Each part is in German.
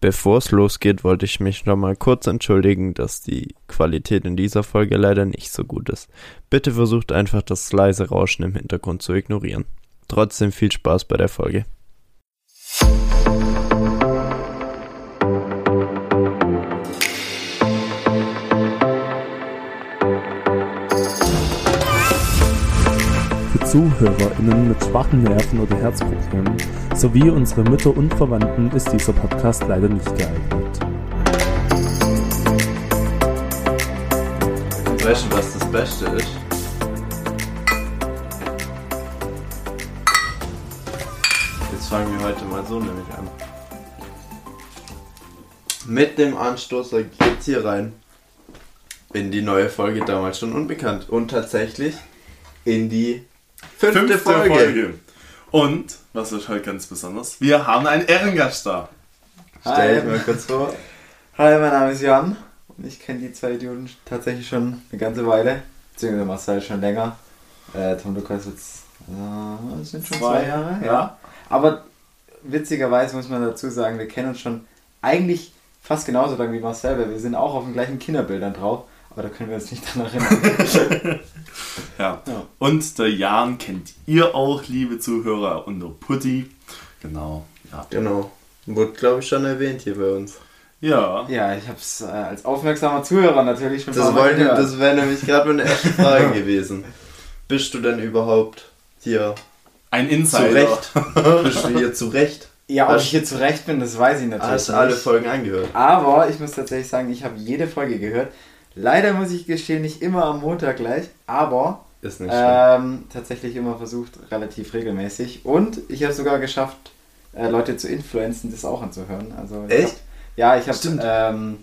Bevor es losgeht, wollte ich mich nochmal kurz entschuldigen, dass die Qualität in dieser Folge leider nicht so gut ist. Bitte versucht einfach das leise Rauschen im Hintergrund zu ignorieren. Trotzdem viel Spaß bei der Folge. ZuhörerInnen mit schwachen Nerven oder Herzproblemen sowie unsere Mütter und Verwandten ist dieser Podcast leider nicht geeignet. Weißt du, was das Beste ist? Jetzt fangen wir heute mal so nämlich an. Mit dem Anstoßer geht's hier rein. In die neue Folge damals schon unbekannt. Und tatsächlich in die fünfte, Fünfte Folge. Folge. Und, was ist heute ganz besonders? Wir haben einen Ehrengast da. Stell dich Hi. mal kurz vor. Hi, mein Name ist Jan und ich kenne die zwei Idioten tatsächlich schon eine ganze Weile. Beziehungsweise Marcel schon länger. Äh, Tom Lukas jetzt äh, das sind schon zwei, Jahre. Ja. Aber witzigerweise muss man dazu sagen, wir kennen uns schon eigentlich fast genauso lange wie Marcel, weil wir sind auch auf den gleichen Kinderbildern drauf. Aber da können wir uns nicht dran erinnern. Ja. Ja. Und der Jan kennt ihr auch, liebe Zuhörer, unter Putti. Genau. Ja. Genau. Wurde, glaube ich, schon erwähnt hier bei uns. Ja. ja, ich habe es äh, als aufmerksamer Zuhörer natürlich schon Das, wollte, das wäre nämlich gerade meine erste Frage gewesen. Bist du denn überhaupt hier Ein Insider. zurecht? Bist du hier zurecht? Ja, ob ich hier zurecht bin, das weiß ich natürlich Hast alle Folgen angehört? Aber ich muss tatsächlich sagen, ich habe jede Folge gehört. Leider muss ich gestehen, nicht immer am Montag gleich, aber ähm, tatsächlich immer versucht, relativ regelmäßig. Und ich habe sogar geschafft, äh, Leute zu influenzen, das auch anzuhören. Also, Echt? Hab, ja, ich habe ähm,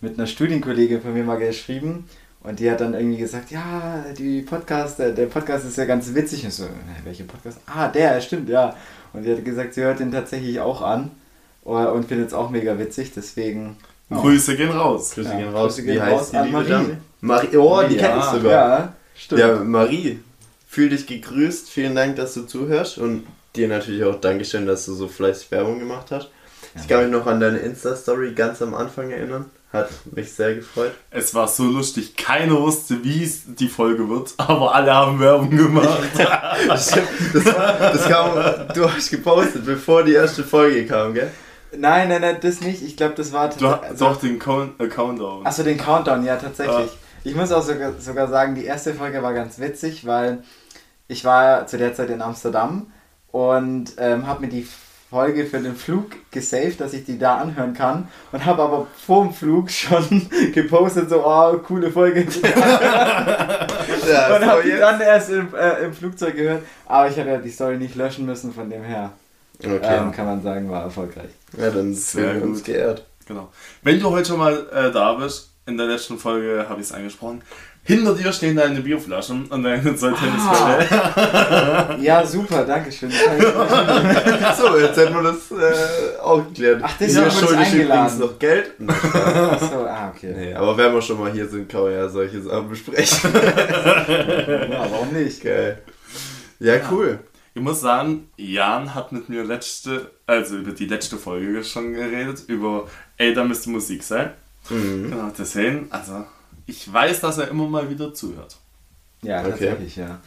mit einer Studienkollegin von mir mal geschrieben und die hat dann irgendwie gesagt, ja, die Podcast, der, der Podcast ist ja ganz witzig. Und so, "Hä, welcher Podcast? Ah, der, stimmt, ja. Und die hat gesagt, sie hört den tatsächlich auch an äh, und findet es auch mega witzig, deswegen... Grüße gehen raus. Grüße ja, gehen raus. Grüße Wie gehen heißt raus die an liebe Marie. Dame? Marie. Oh, die Ja, kenne ich sogar. Ja, stimmt. Ja, Marie, fühl dich gegrüßt. Vielen Dank, dass du zuhörst. Und dir natürlich auch Dankeschön, dass du so fleißig Werbung gemacht hast. Ich kann mich noch an deine Insta-Story ganz am Anfang erinnern. Hat mich sehr gefreut. Es war so lustig. Keiner wusste, wie es die Folge wird, aber alle haben Werbung gemacht. Das, war, das kam, du hast gepostet, bevor die erste Folge kam, gell? Nein, nein, nein, das nicht. Ich glaube, das war hast also, doch den Count äh, Countdown. Achso, den Countdown, ja, tatsächlich. Ja. Ich muss auch sogar, sogar sagen, die erste Folge war ganz witzig, weil ich war zu der Zeit in Amsterdam und ähm, habe mir die Folge für den Flug gesaved, dass ich die da anhören kann und habe aber vor dem Flug schon gepostet, so, oh, coole Folge. Ja, und habe die dann erst im, äh, im Flugzeug gehört. Aber ich habe ja die Story nicht löschen müssen, von dem her Okay. ähm, kann man sagen, war erfolgreich. ja, dann Sehr sind wir uns gut. geehrt. Genau. Wenn du heute schon mal äh, da bist, in der letzten Folge habe ich es angesprochen, hinter dir stehen deine Bierflaschen und deine zwei Tennisbälle. Ja, super, danke schön. So, jetzt hätten wir das äh, auch geklärt. Ach, wurde ich schuldig eingeladen. übrigens noch Geld. Achso, ah, okay. Nee, aber wenn wir schon mal hier sind, kann man ja solche Sachen besprechen. Ja, warum nicht? Geil. Ja, cool. Ich muss sagen, Jan hat mit mir letzte, also über die letzte Folge schon geredet, über ey, da müsste Musik sein. Mhm. Genau, deswegen, also ich weiß, dass er immer mal wieder zuhört. Ja, Okay. tatsächlich, ja.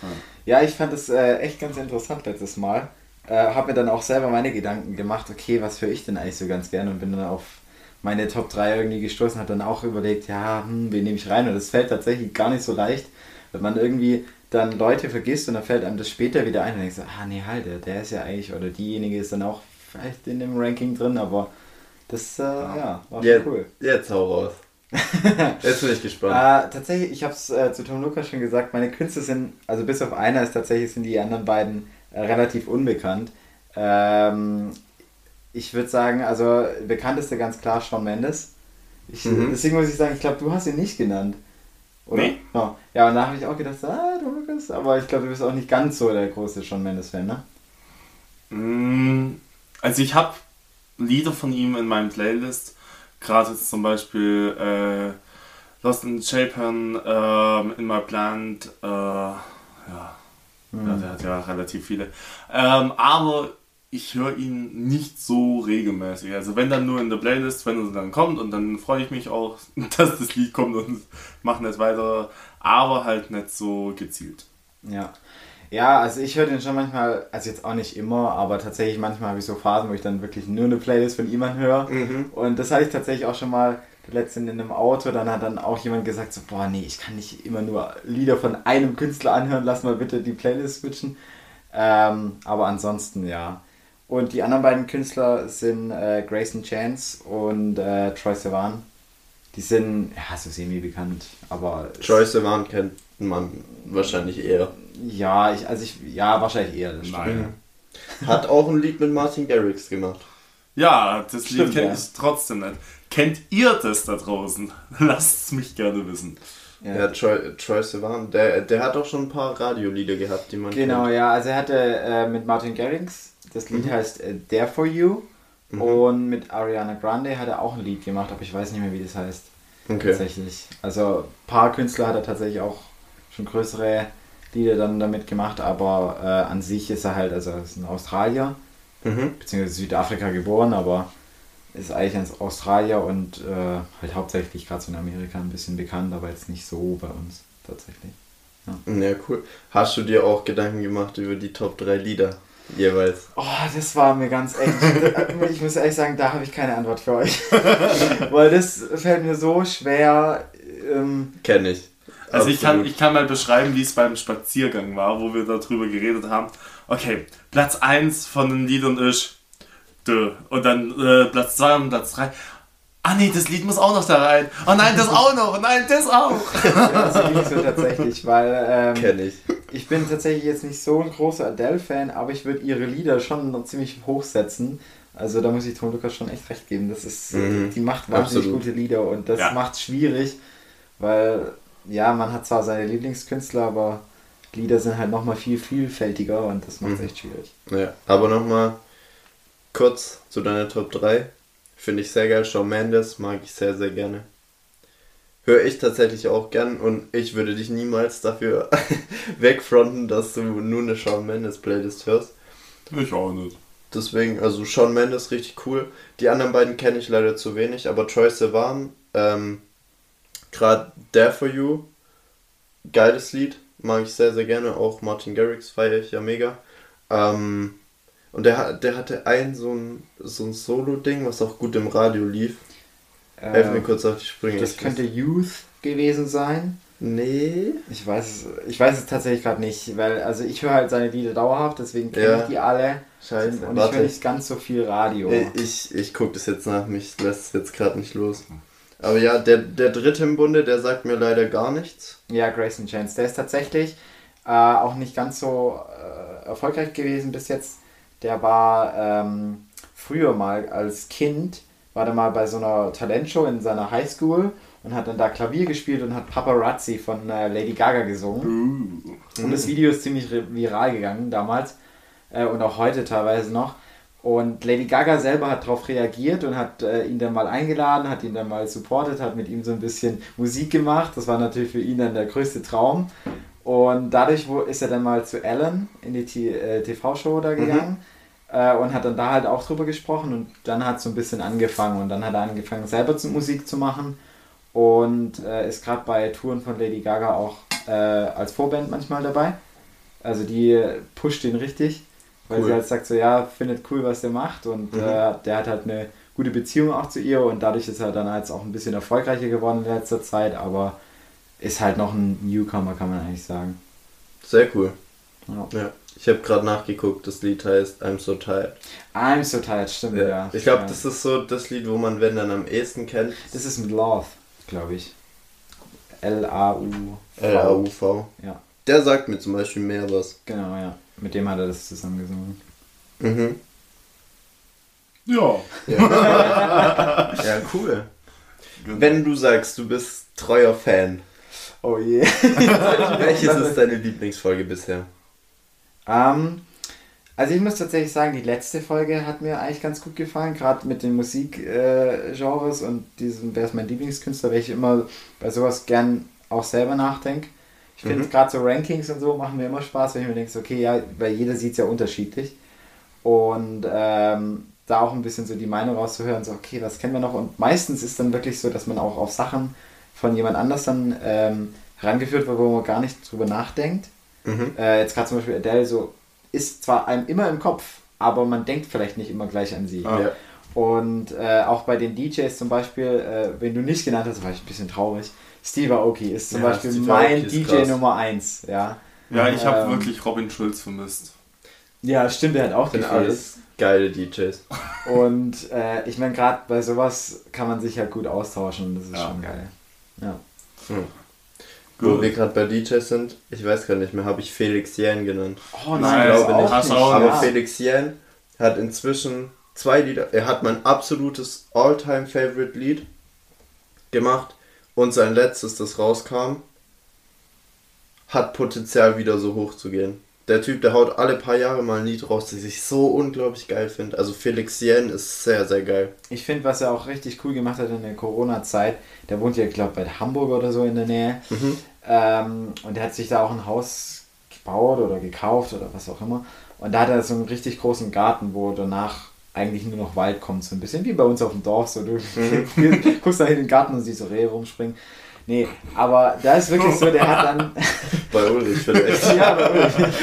Ja, ich fand das äh, echt ganz interessant letztes Mal. Äh, hab mir dann auch selber meine Gedanken gemacht, okay, was höre ich denn eigentlich so ganz gerne und bin dann auf meine Top 3 irgendwie gestoßen, hat dann auch überlegt, ja, hm, wen nehme ich rein? Und das fällt tatsächlich gar nicht so leicht, wenn man irgendwie dann Leute vergisst und dann fällt einem das später wieder ein und denkt so, ah nee, halt, der, der ist ja eigentlich, oder diejenige ist dann auch vielleicht in dem Ranking drin, aber das, äh, ja, war schon Jetzt, cool. jetzt hau raus. Jetzt bin ich gespannt. Äh, tatsächlich, ich habe es äh, zu Tom Lukas schon gesagt, meine Künste sind, also bis auf einer ist tatsächlich, sind die anderen beiden äh, relativ unbekannt. Ähm, ich würde sagen, also bekannteste ganz klar Shawn Mendes. Ich, Mhm. Deswegen muss ich sagen, ich glaube, du hast ihn nicht genannt. Oder? Nee. No. Ja, und da habe ich auch gedacht, ah, Tom Lukas, aber ich glaube, du bist auch nicht ganz so der große Shawn Mendes-Fan, ne? Mm, Also ich habe Lieder von ihm in meinem Playlist, gerade jetzt zum Beispiel äh, Lost in Japan, ähm, In My Plant, äh, ja, ja, der hat ja relativ viele. Ähm, aber ich höre ihn nicht so regelmäßig. Also wenn dann nur in der Playlist, wenn er dann kommt und dann freue ich mich auch, dass das Lied kommt und mache nicht weiter, aber halt nicht so gezielt. Ja. Ja, also ich höre den schon manchmal, also jetzt auch nicht immer, aber tatsächlich manchmal habe ich so Phasen, wo ich dann wirklich nur eine Playlist von jemandem höre. Mhm. Und das hatte ich tatsächlich auch schon mal letztens in einem Auto, dann hat dann auch jemand gesagt, so, boah, nee, ich kann nicht immer nur Lieder von einem Künstler anhören, lass mal bitte die Playlist switchen. Ähm, aber ansonsten, ja. Und die anderen beiden Künstler sind äh, Grayson Chance und äh, Troy Sivan. Die sind, ja, so semi-bekannt, aber... Troy Sivan kennt man wahrscheinlich eher. Ja, ich, also ich, ja, wahrscheinlich eher. Das. Nein. Hat auch ein Lied mit Martin Garrix gemacht. Ja, das Stimmt, Lied kenne ja. ich trotzdem nicht. Kennt ihr das da draußen? Lasst es mich gerne wissen. Ja. Ja, Troy, Troy Sivan, der, der hat auch schon ein paar Radiolieder gehabt, die man Genau, kennt. ja, also er hatte äh, mit Martin Garrix, das Lied Mhm. heißt äh, There For You. Mhm. Und mit Ariana Grande hat er auch ein Lied gemacht, aber ich weiß nicht mehr, wie das heißt. Okay. Tatsächlich. Also ein paar Künstler hat er tatsächlich auch schon größere Lieder dann damit gemacht, aber äh, an sich ist er halt, also er ist ein Australier, Mhm. beziehungsweise Südafrika geboren, aber ist eigentlich ein Australier und äh, halt hauptsächlich gerade so in Amerika ein bisschen bekannt, aber jetzt nicht so bei uns tatsächlich. Ja, cool. Hast du dir auch Gedanken gemacht über die Top 3 Lieder jeweils? Oh, das war mir ganz echt. Ich muss ehrlich sagen, da habe ich keine Antwort für euch. Weil das fällt mir so schwer. Ähm, Kenn ich. Also ich kann, Absolut. ich kann mal beschreiben, wie es beim Spaziergang war, wo wir darüber geredet haben. Okay, Platz 1 von den Liedern ist. Und dann äh, Platz 2 und Platz 3. Ah nee, das Lied muss auch noch da rein. Oh nein, das auch noch. Oh nein, das auch. ja, so ging so tatsächlich, weil ähm, Kenn ich. ich bin tatsächlich jetzt nicht so ein großer Adele-Fan, aber ich würde ihre Lieder schon noch ziemlich hochsetzen. Also da muss ich Tom Lukas schon echt recht geben. Das ist, Mhm. die macht wahnsinnig Absolut. gute Lieder und das Ja. macht schwierig, weil ja, man hat zwar seine Lieblingskünstler, aber Lieder sind halt nochmal viel vielfältiger und das macht es Mhm. echt schwierig. Ja, aber nochmal kurz zu deiner Top 3. Finde ich sehr geil. Shawn Mendes mag ich sehr, sehr gerne. Höre ich tatsächlich auch gern und ich würde dich niemals dafür wegfronten, dass du nur eine Shawn Mendes Playlist hörst. Ich auch nicht. Deswegen, also Shawn Mendes richtig cool. Die anderen beiden kenne ich leider zu wenig, aber Troy Sivan, ähm, gerade There For You, geiles Lied, mag ich sehr, sehr gerne. Auch Martin Garrix feiere ich ja mega. Ähm, und der, der hatte ein so ein, so ein Solo-Ding, was auch gut im Radio lief. Helf mir Ähm, kurz auf die Sprünge. Das Ich könnte Youth gewesen sein. Nee. Ich weiß, es- ich weiß es tatsächlich gerade nicht, weil also ich höre halt seine Lieder dauerhaft, deswegen kenne Ja. ich die alle. Scheiße. Und ich Warte. höre nicht ganz so viel Radio. Äh, Ich, ich gucke das jetzt nach, mich lässt es jetzt gerade nicht los. Aber ja, der, der dritte im Bunde, der sagt mir leider gar nichts. Ja, Grayson Chance. Der ist tatsächlich äh, auch nicht ganz so äh, erfolgreich gewesen bis jetzt. Der war ähm, früher mal als Kind, war der mal bei so einer Talentshow in seiner Highschool und hat dann da Klavier gespielt und hat Paparazzi von äh, Lady Gaga gesungen. Uh. Und das Video ist ziemlich viral gegangen damals äh, und auch heute teilweise noch. Und Lady Gaga selber hat darauf reagiert und hat äh, ihn dann mal eingeladen, hat ihn dann mal supportet, hat mit ihm so ein bisschen Musik gemacht. Das war natürlich für ihn dann der größte Traum. Und dadurch wo, ist er dann mal zu Ellen in die T- äh, TV-Show da gegangen äh, und hat dann da halt auch drüber gesprochen. Und dann hat es so ein bisschen angefangen und dann hat er angefangen selber zu Musik zu machen und äh, ist gerade bei Touren von Lady Gaga auch äh, als Vorband manchmal dabei. Also die pusht ihn richtig, weil Cool. sie halt sagt so, ja, findet cool, was der macht und Mhm. äh, der hat halt eine gute Beziehung auch zu ihr und dadurch ist er dann halt auch ein bisschen erfolgreicher geworden in letzter Zeit, aber ist halt noch ein Newcomer, kann man eigentlich sagen. Sehr cool. Ja. Ja. Ich habe gerade nachgeguckt, das Lied heißt I'm So Tired. I'm so tired, stimmt, ja. Ja. Ich glaube, ja. das ist so das Lied, wo man, wenn dann am ehesten kennt. das ist mit Love, glaube ich. L-A-U. L-A-U-V. Ja, Der sagt mir zum Beispiel mehr was. genau, ja. Mit dem hat er das zusammen gesungen. Mhm. Ja. Ja. ja, cool. Wenn du sagst, du bist treuer Fan, Oh je. welches ist deine Lieblingsfolge bisher? Ähm, also ich muss tatsächlich sagen, die letzte Folge hat mir eigentlich ganz gut gefallen, gerade mit den Musikgenres äh, und diesem, wer ist mein Lieblingskünstler, weil ich immer bei sowas gern auch selber nachdenke. Ich finde Mhm. gerade so Rankings und so machen mir immer Spaß, wenn ich mir denke, okay, ja, weil jeder sieht es ja unterschiedlich. und ähm, da auch ein bisschen so die Meinung rauszuhören, so okay, was kennen wir noch? Und meistens ist dann wirklich so, dass man auch auf Sachen von jemand anders dann ähm, herangeführt wird, wo man gar nicht drüber nachdenkt. Mhm. Äh, jetzt gerade zum Beispiel Adele so ist zwar einem immer im Kopf, aber man denkt vielleicht nicht immer gleich an sie. Ah. Ja. Und äh, auch bei den DJs zum Beispiel, äh, wenn du nicht genannt hast, war ich ein bisschen traurig. Steve Aoki ist zum Ja, Beispiel Steve mein DJ krass. Nummer 1. Ja, Ja, ich habe Ähm, wirklich Robin Schulz vermisst. ja stimmt, der hat auch gefehlt. alles geile DJs. Und äh, ich meine, gerade bei sowas kann man sich halt gut austauschen und das ist Ja. schon geil. Ja. Wo wir gerade bei DJs sind, ich weiß gar nicht mehr, habe ich Felix Jähn genannt. Oh nein, ich glaube auch nicht. Hast du auch Aber nicht. Felix Jähn hat inzwischen zwei Lieder. Er hat mein absolutes All-Time-Favorite-Lied gemacht und sein letztes, das rauskam, hat Potenzial wieder so hoch zu gehen. Der Typ, der haut alle paar Jahre mal ein Lied raus, das ich so unglaublich geil finde. Also Felix Jähn ist sehr, sehr geil. Ich finde, was er auch richtig cool gemacht hat in der Corona-Zeit, der wohnt ja, glaube ich, bei Hamburg oder so in der Nähe. Mhm. Ähm, und er hat sich da auch ein Haus gebaut oder gekauft oder was auch immer. Und da hat er so einen richtig großen Garten, wo danach eigentlich nur noch Wald kommt. So ein bisschen wie bei uns auf dem Dorf. So, du guckst da in den Garten und siehst so Rehe rumspringen. Nee, aber da ist wirklich so, der hat dann. Bei Ulrich vielleicht. ja, aber wirklich.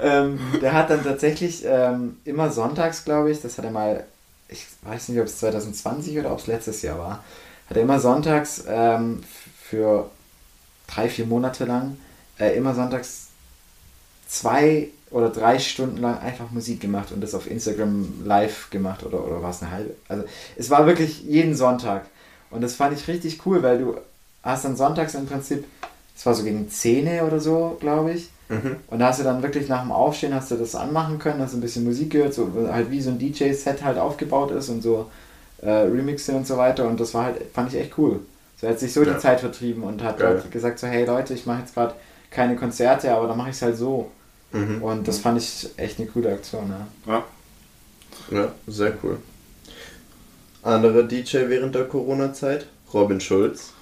ähm, der hat dann tatsächlich ähm, immer sonntags, glaube ich, das hat er mal, ich weiß nicht, ob es 2020 oder ob es letztes Jahr war, hat er immer sonntags ähm, für drei, vier Monate lang, äh, immer sonntags zwei oder drei Stunden lang einfach Musik gemacht und das auf Instagram live gemacht oder, oder war es eine halbe? Also es war wirklich jeden Sonntag und das fand ich richtig cool, weil du hast dann sonntags im Prinzip, es war so gegen 10 oder so, glaube ich, Mhm. und da hast du dann wirklich nach dem Aufstehen hast du das anmachen können, hast ein bisschen Musik gehört, so halt wie so ein DJ-Set halt aufgebaut ist und so äh, Remixe und so weiter und das war halt, fand ich echt cool. So er hat sich so Ja. die Zeit vertrieben und hat Geil. halt gesagt so, hey Leute, ich mache jetzt gerade keine Konzerte, aber dann mache ich es halt so. Mhm. Und das fand ich echt eine coole Aktion, ja. Ja. Ja, sehr cool. Anderer DJ während der Corona-Zeit, Robin Schulz.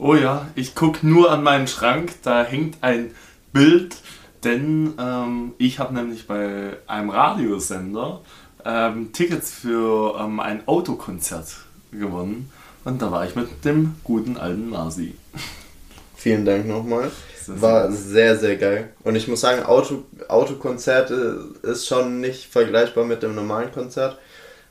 Oh ja, ich gucke nur an meinen Schrank, da hängt ein Bild, denn ähm, ich habe nämlich bei einem Radiosender ähm, Tickets für ähm, ein Autokonzert gewonnen und da war ich mit dem guten alten Nasi. Vielen Dank nochmal. War sehr, sehr geil. Und ich muss sagen, Auto, Autokonzerte ist schon nicht vergleichbar mit dem normalen Konzert.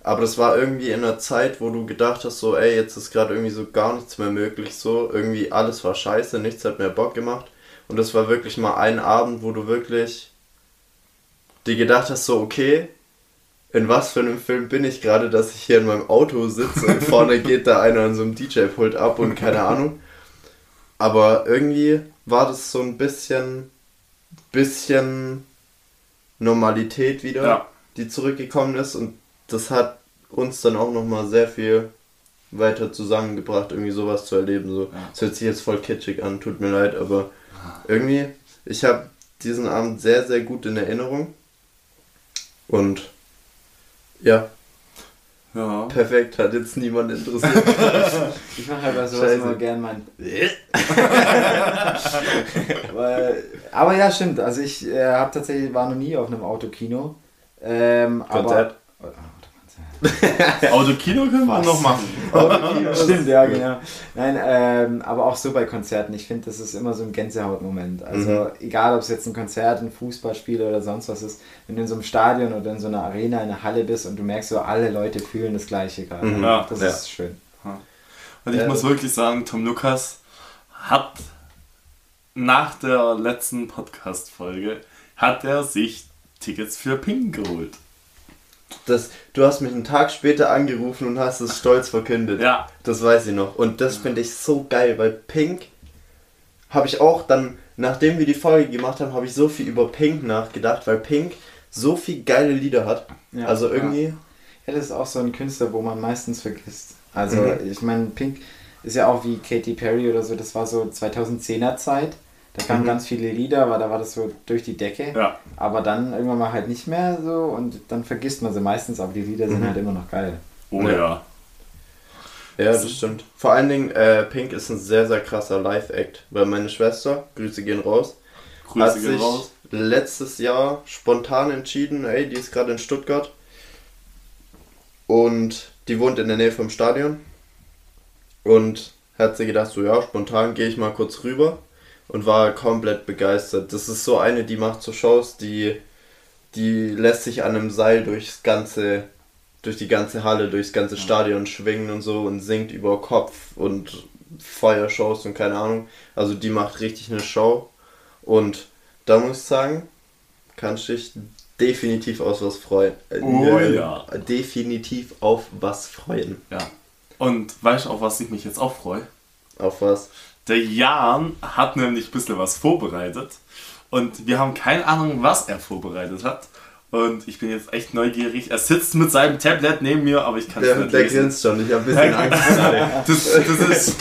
Aber das war irgendwie in einer Zeit, wo du gedacht hast, so, ey, jetzt ist gerade irgendwie so gar nichts mehr möglich, so. Irgendwie alles war scheiße, nichts hat mehr Bock gemacht. Und das war wirklich mal ein Abend, wo du wirklich dir gedacht hast, so, okay, in was für einem Film bin ich gerade, dass ich hier in meinem Auto sitze und vorne geht da einer an so einem DJ-Pult ab und keine Ahnung. Aber irgendwie war das so ein bisschen, bisschen Normalität wieder, Ja. die zurückgekommen ist und das hat uns dann auch nochmal sehr viel weiter zusammengebracht, irgendwie sowas zu erleben. So. Ja. Das hört sich jetzt voll kitschig an, tut mir leid, aber irgendwie, ich habe diesen Abend sehr, sehr gut in Erinnerung. Und ja, Ja. perfekt, hat jetzt niemand interessiert. Ich mache halt bei sowas Scheiße. immer gern mein. Weil, aber ja, stimmt. Also ich äh, habe tatsächlich war noch nie auf einem Autokino. Ähm, Konzert. Aber. Autokino können wir noch machen. Stimmt, ja, genau. Nein, ähm, aber auch so bei Konzerten. Ich finde, das ist immer so ein Gänsehautmoment. Also egal, ob es jetzt ein Konzert, ein Fußballspiel oder sonst was ist, wenn du in so einem Stadion oder in so einer Arena, in einer Halle bist und du merkst so, alle Leute fühlen das Gleiche gerade. Mhm. Ja. Das Ja. ist schön. Und ich Ja. muss wirklich sagen, Tom Lukas hat nach der letzten Podcast-Folge hat er sich Tickets für Pink geholt. Das, du hast mich einen Tag später angerufen und hast es stolz verkündet. Ja. Das weiß ich noch. Und das finde ich so geil, weil Pink habe ich auch dann, nachdem wir die Folge gemacht haben, habe ich so viel über Pink nachgedacht, weil Pink so viel geile Lieder hat. Ja, also irgendwie, Ja, das ist auch so ein Künstler, wo man meistens vergisst. Also, Mhm. ich meine, Pink ist ja auch wie Katy Perry oder so, das war so 2010er Zeit. Da kamen Mhm. ganz viele Lieder, aber da war das so durch die Decke. Ja. Aber dann irgendwann mal halt nicht mehr so und dann vergisst man sie meistens, aber die Lieder sind Mhm. halt immer noch geil. Oh Ja. ja. ja, das stimmt. Vor allen Dingen, äh, Pink ist ein sehr, sehr krasser Live-Act, weil meine Schwester, Grüße gehen raus, hat Grüße gehen sich raus. letztes Jahr spontan entschieden, ey, die ist gerade in Stuttgart, Und die wohnt in der Nähe vom Stadion. Und hat sich gedacht, so ja, spontan gehe ich mal kurz rüber. Und war komplett begeistert. Das ist so eine, die macht so Shows, die, die lässt sich an einem Seil durchs ganze, durch die ganze Halle, durchs ganze Stadion schwingen und so und singt über Kopf und Feuershows und keine Ahnung. Also die macht richtig eine Show. Und da muss ich sagen, kannst dich definitiv auf was freuen. Äh, Oh äh, ja. Definitiv auf was freuen. Ja. Und weißt du, auf was ich mich jetzt auch freue? Auf was? Der Jan hat nämlich ein bisschen was vorbereitet. Und wir haben keine Ahnung, was er vorbereitet hat. Und ich bin jetzt echt neugierig. Er sitzt mit seinem Tablet neben mir, aber ich kann es Der, nicht der lesen. grinst schon, ich habe ein bisschen Angst. Das, das, ist,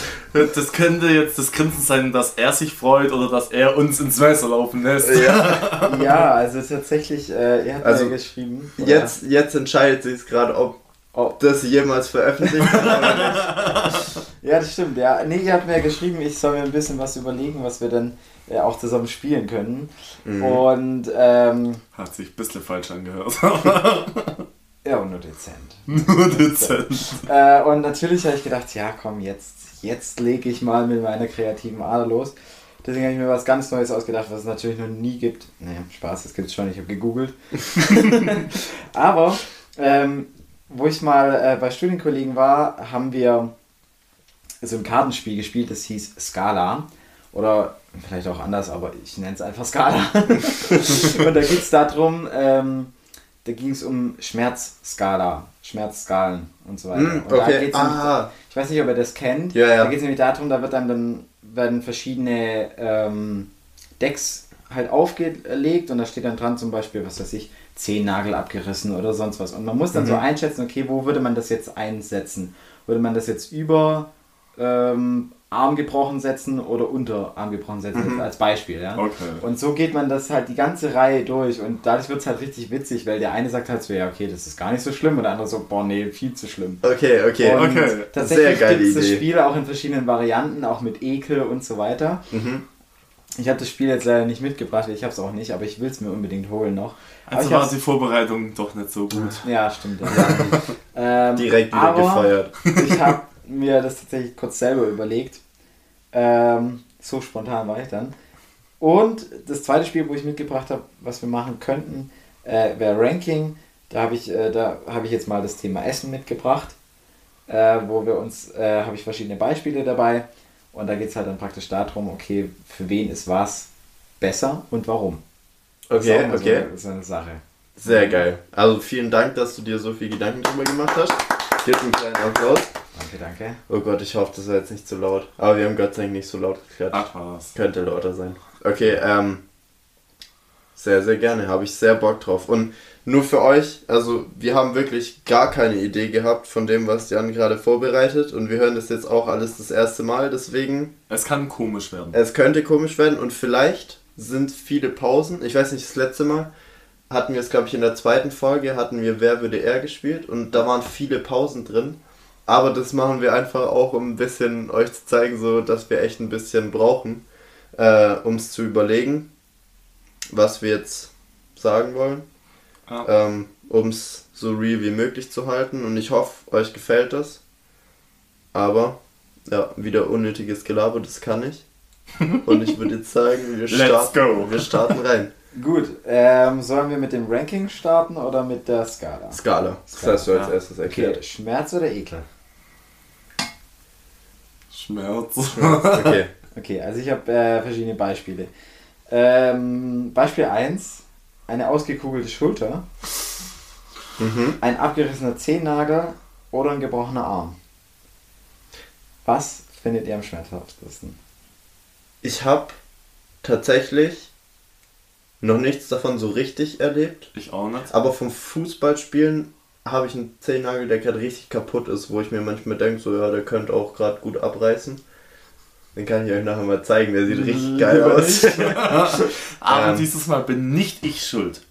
das könnte jetzt das Grinsen sein, dass er sich freut oder dass er uns ins Messer laufen lässt. Ja, Ja, also tatsächlich, äh, ihr habt Also, ja geschrieben. oder? jetzt, jetzt entscheidet sich gerade, ob, ob das jemals veröffentlicht wird oder nicht. Ja, das stimmt. Ja, nee, ihr habt mir ja geschrieben, ich soll mir ein bisschen was überlegen, was wir dann äh, auch zusammen spielen können. Mhm. Und ähm, Hat sich ein bisschen falsch angehört. ja, und nur dezent. Nur dezent. Äh, und natürlich habe ich gedacht, ja komm, jetzt, jetzt lege ich mal mit meiner kreativen Ader los. Deswegen habe ich mir was ganz Neues ausgedacht, was es natürlich noch nie gibt. Naja, Spaß, das gibt es schon, ich habe gegoogelt. Aber, ähm, wo ich mal äh, bei Studienkollegen war, haben wir so ein Kartenspiel gespielt, das hieß Scala. Oder vielleicht auch anders, aber ich nenne es einfach Scala. und da geht es darum, ähm, da ging es um Schmerzskala, Schmerzskalen und so weiter. Hm, und da okay, geht's ah, ich weiß nicht, ob ihr das kennt. Ja, ja. Da geht es nämlich darum, da wird dann, dann werden verschiedene ähm, Decks halt aufgelegt und da steht dann dran zum Beispiel, was weiß ich, Zehennagel abgerissen oder sonst was. Und man muss dann Mhm. so einschätzen, okay, wo würde man das jetzt einsetzen? Würde man das jetzt über ähm, Arm gebrochen setzen oder unter Arm gebrochen setzen, Mhm. als Beispiel, ja? Okay. Und so geht man das halt die ganze Reihe durch und dadurch wird es halt richtig witzig, weil der eine sagt halt so, ja, okay, das ist gar nicht so schlimm und der andere so, boah, nee, viel zu schlimm. okay, okay. Und Okay. tatsächlich gibt es das. Spiel auch in verschiedenen Varianten, auch mit Ekel und so weiter. Mhm. Ich habe das Spiel jetzt leider nicht mitgebracht, ich habe es auch nicht, aber ich will es mir unbedingt holen noch. Also ich war die Vorbereitung doch nicht so gut. Ja, stimmt. Ja. ähm, Direkt wieder aber gefeuert. Ich habe mir das tatsächlich kurz selber überlegt. Ähm, so spontan war ich dann. Und das zweite Spiel, wo ich mitgebracht habe, was wir machen könnten, äh, wäre Ranking. Da habe ich, äh, da habe ich jetzt mal das Thema Essen mitgebracht, äh, wo wir uns, äh, habe ich verschiedene Beispiele dabei. Und da geht es halt dann praktisch darum, okay, für wen ist was besser und warum. Das ist Okay, okay. So, eine, so eine Sache. Sehr geil. Also vielen Dank, dass du dir so viel Gedanken drüber gemacht hast. Gib einen kleinen Applaus. Danke, danke. Oh Gott, ich hoffe, das war jetzt nicht zu laut. Aber wir haben Gott sei Dank nicht so laut geklatscht. Ach was. Könnte lauter sein. Okay, ähm. Sehr, sehr gerne. Habe ich sehr Bock drauf. Und nur für euch, also wir haben wirklich gar keine Idee gehabt von dem, was Jan gerade vorbereitet. Und wir hören das jetzt auch alles das erste Mal. Deswegen, Es kann komisch werden. es könnte komisch werden. Und vielleicht sind viele Pausen. Ich weiß nicht, das letzte Mal hatten wir es, glaube ich, in der zweiten Folge, hatten wir Wer würde er gespielt. Und da waren viele Pausen drin. Aber das machen wir einfach auch, um ein bisschen euch zu zeigen, so dass wir echt ein bisschen brauchen, äh, um es zu überlegen, was wir jetzt sagen wollen, Ja. ähm, um es so real wie möglich zu halten. Und ich hoffe, euch gefällt das. Aber, ja, wieder unnötiges Gelaber, das kann ich. Und ich würde jetzt sagen, wir Let's starten, go. wir starten rein. Gut, ähm, sollen wir mit dem Ranking starten oder mit der Skala? Skala. Das Skala, hast du als ja. erstes erklärt. Okay, Schmerz oder Ekel? Schmerz. Okay. Okay, also ich habe äh, verschiedene Beispiele. Ähm, Beispiel 1, eine ausgekugelte Schulter, Mhm. ein abgerissener Zehennagel oder ein gebrochener Arm. Was findet ihr am schmerzhaftesten? Ich habe tatsächlich noch nichts davon so richtig erlebt. Ich auch nicht. Aber vom Fußballspielen habe ich einen Zehennagel, der gerade richtig kaputt ist, wo ich mir manchmal denke, so ja, der könnte auch gerade gut abreißen. Den kann ich euch nachher mal zeigen, der sieht richtig geil Lieber aus. Aber Ähm. dieses Mal bin nicht ich schuld.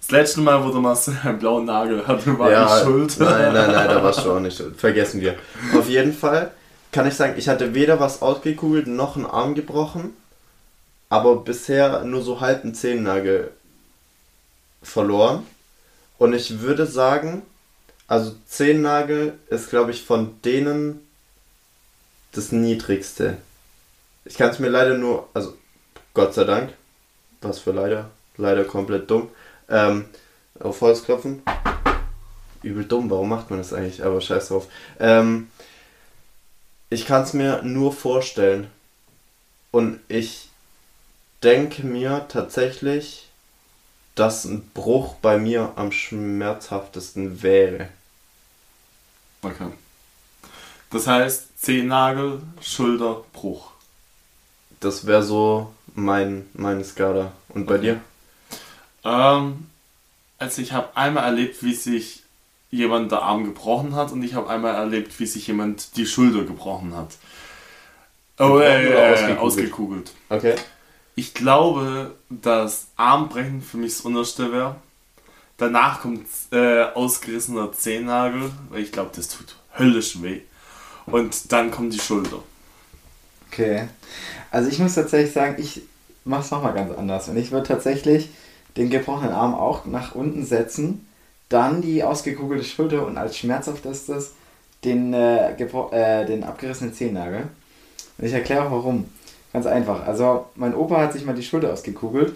Das letzte Mal, wo du mal so einen blauen Nagel hatte, war ja, ich schuld. Nein, nein, nein, da warst du auch nicht schuld. Vergessen wir. Auf jeden Fall kann ich sagen, ich hatte weder was ausgekugelt noch einen Arm gebrochen, aber bisher nur so halb einen Zehennagel verloren. Und ich würde sagen, also Zehennagel ist, glaube ich, von denen das niedrigste. Ich kann es mir leider nur, also Gott sei Dank, was für leider, leider komplett dumm, ähm, auf Holz klopfen. Übel dumm, warum macht man das eigentlich? Aber scheiß drauf. Ähm, ich kann es mir nur vorstellen. Und ich denke mir tatsächlich, dass ein Bruch bei mir am schmerzhaftesten wäre. Okay. Das heißt, Zehennagel, Schulter, Bruch. Das wäre so mein, meine Skala. Und bei Okay. dir? Ähm, also ich habe einmal erlebt, wie sich jemand der Arm gebrochen hat und ich habe einmal erlebt, wie sich jemand die Schulter gebrochen hat. Oh, äh, äh, ausgekugelt? ausgekugelt. Okay. Ich glaube, dass Armbrechen für mich das Unterste wäre. Danach kommt äh, ausgerissener Zehennagel, weil ich glaube, das tut höllisch weh. Und dann kommt die Schulter. Okay. Also ich muss tatsächlich sagen, ich mache es nochmal ganz anders. Und ich würde tatsächlich den gebrochenen Arm auch nach unten setzen, dann die ausgekugelte Schulter und als schmerzhaftestes den, äh, äh, den abgerissenen Zehennagel. Und ich erkläre auch warum. Ganz einfach. Also mein Opa hat sich mal die Schulter ausgekugelt.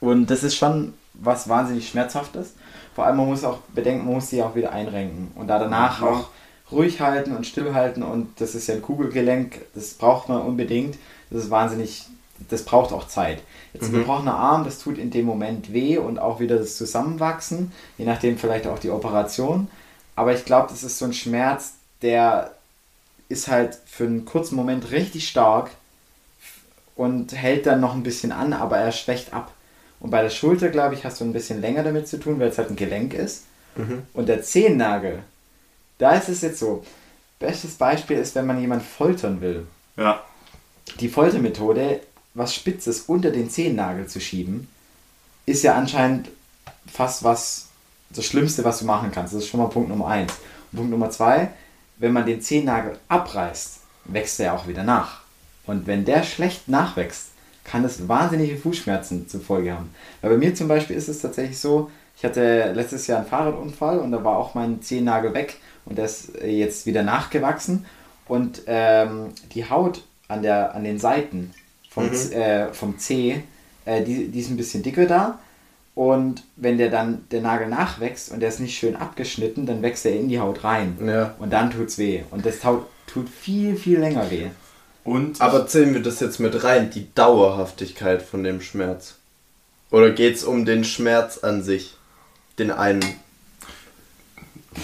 Und das ist schon was wahnsinnig Schmerzhaftes. Vor allem, man muss auch bedenken, man muss sie auch wieder einrenken. Und da danach Ja. auch ruhig halten und stillhalten. Und das ist ja ein Kugelgelenk, das braucht man unbedingt. Das ist wahnsinnig, das braucht auch Zeit. Jetzt ein Mhm. gebrochener Arm, das tut in dem Moment weh und auch wieder das Zusammenwachsen. Je nachdem vielleicht auch die Operation. Aber ich glaube, das ist so ein Schmerz, der ist halt für einen kurzen Moment richtig stark und hält dann noch ein bisschen an, aber er schwächt ab. Und bei der Schulter, glaube ich, hast du ein bisschen länger damit zu tun, weil es halt ein Gelenk ist. Mhm. Und der Zehennagel, da ist es jetzt so. Bestes Beispiel ist, wenn man jemanden foltern will. Ja. Die Foltermethode, was Spitzes unter den Zehennagel zu schieben, ist ja anscheinend fast was das Schlimmste, was du machen kannst. Das ist schon mal Punkt Nummer eins. Und Punkt Nummer zwei, wenn man den Zehennagel abreißt, wächst er auch wieder nach. Und wenn der schlecht nachwächst, kann das wahnsinnige Fußschmerzen zur Folge haben. Weil bei mir zum Beispiel ist es tatsächlich so, ich hatte letztes Jahr einen Fahrradunfall und da war auch mein Zehennagel weg und der ist äh, jetzt wieder nachgewachsen. Und ähm, die Haut an, der, an den Seiten vom, Mhm. Äh, vom Zeh, äh, die, die ist ein bisschen dicker da. Und wenn der dann der Nagel nachwächst und der ist nicht schön abgeschnitten, dann wächst er in die Haut rein. Ja. Und dann tut's weh. Und das tut viel, viel länger weh. Und Aber zählen wir das jetzt mit rein, die Dauerhaftigkeit von dem Schmerz? Oder geht es um den Schmerz an sich? Den einen?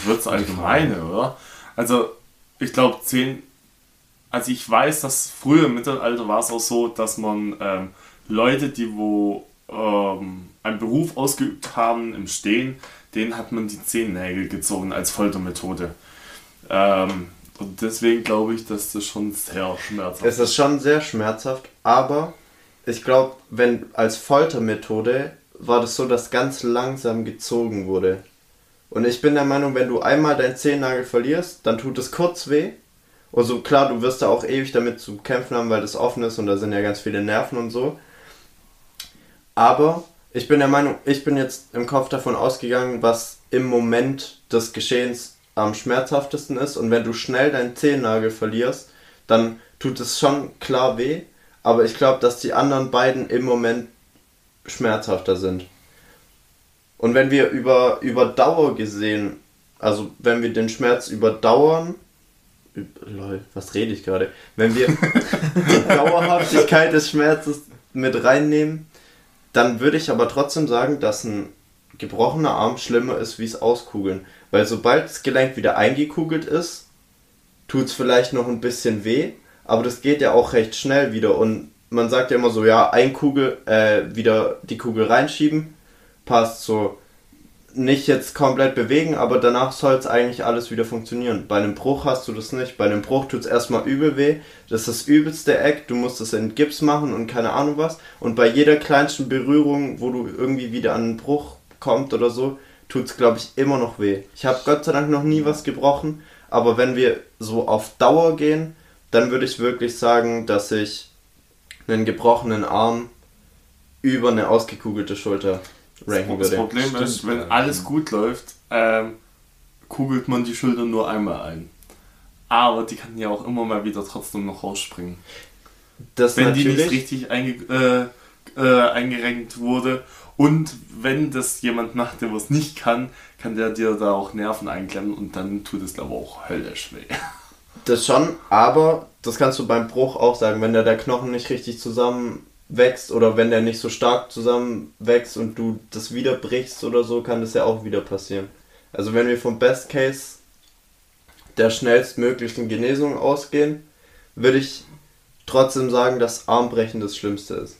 Würde es allgemeine, oder? Also, ich glaube, zehn. Also, ich weiß, dass früher im Mittelalter war es auch so, dass man ähm, Leute, die wo ähm, einen Beruf ausgeübt haben im Stehen, denen hat man die Zehennägel gezogen als Foltermethode. Ähm, und deswegen glaube ich, dass das schon sehr schmerzhaft Es ist schon sehr schmerzhaft, aber ich glaube, wenn als Foltermethode war das so, dass ganz langsam gezogen wurde. Und ich bin der Meinung, wenn du einmal deinen Zehennagel verlierst, dann tut es kurz weh. Also klar, du wirst da auch ewig damit zu kämpfen haben, weil das offen ist und da sind ja ganz viele Nerven und so. Aber ich bin der Meinung, ich bin jetzt im Kopf davon ausgegangen, was im Moment des Geschehens am schmerzhaftesten ist. Und wenn du schnell deinen Zehennagel verlierst, dann tut es schon klar weh. Aber ich glaube, dass die anderen beiden im Moment schmerzhafter sind. Und wenn wir über, über Dauer gesehen, also wenn wir den Schmerz überdauern, üb- lol, was rede ich gerade? Wenn wir die Dauerhaftigkeit des Schmerzes mit reinnehmen, dann würde ich aber trotzdem sagen, dass ein gebrochener Arm schlimmer ist wie es Auskugeln. Weil sobald das Gelenk wieder eingekugelt ist, tut es vielleicht noch ein bisschen weh, aber das geht ja auch recht schnell wieder. Und man sagt ja immer so, ja, ein Kugel, äh, wieder die Kugel reinschieben, passt so. Nicht jetzt komplett bewegen, aber danach soll es eigentlich alles wieder funktionieren. Bei einem Bruch hast du das nicht. Bei einem Bruch tut es erstmal übel weh. Das ist das übelste Eck. Du musst es in Gips machen und keine Ahnung was. Und bei jeder kleinsten Berührung, wo du irgendwie wieder an einen Bruch kommt oder so, tut es, glaube ich, immer noch weh. Ich habe Gott sei Dank noch nie was gebrochen. Aber wenn wir so auf Dauer gehen, dann würde ich wirklich sagen, dass ich einen gebrochenen Arm über eine ausgekugelte Schulter ranken Das würde. Problem ist, Stimmt, wenn ja. alles gut läuft, ähm, kugelt man die Schulter nur einmal ein. Aber die kann ja auch immer mal wieder trotzdem noch rausspringen. Das wenn die nicht richtig einge äh, äh, eingerenkt wurde. Und wenn das jemand macht, der was nicht kann, kann der dir da auch Nerven einklemmen und dann tut es glaube ich auch höllisch weh. Das schon, aber das kannst du beim Bruch auch sagen, wenn da der Knochen nicht richtig zusammenwächst oder wenn der nicht so stark zusammenwächst und du das wieder brichst oder so, kann das ja auch wieder passieren. Also wenn wir vom Best Case der schnellstmöglichen Genesung ausgehen, würde ich trotzdem sagen, dass Armbrechen das Schlimmste ist.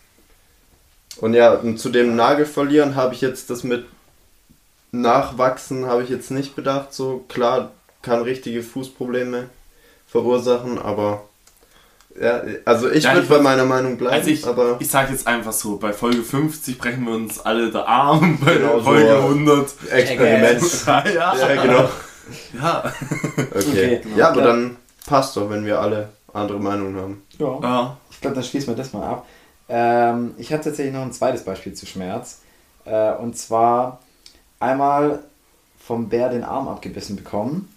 Und ja, und zu dem Nagel verlieren habe ich jetzt das mit Nachwachsen habe ich jetzt nicht bedacht. So klar kann richtige Fußprobleme verursachen, aber ja, also ich Ja, würde bei meiner Meinung bleiben, Also ich, aber ich sage jetzt einfach so, bei Folge 50 brechen wir uns alle der Arm, bei Genau so. Folge 100. Experiment. Ja, ja. ja, genau. ja. Okay. Okay, Ja, aber dann passt doch, wenn wir alle andere Meinungen haben. Ja. ja. Ich glaube, dann schließen wir das mal ab. Ähm, ich habe tatsächlich noch ein zweites Beispiel zu Schmerz. Äh, und zwar einmal vom Bär den Arm abgebissen bekommen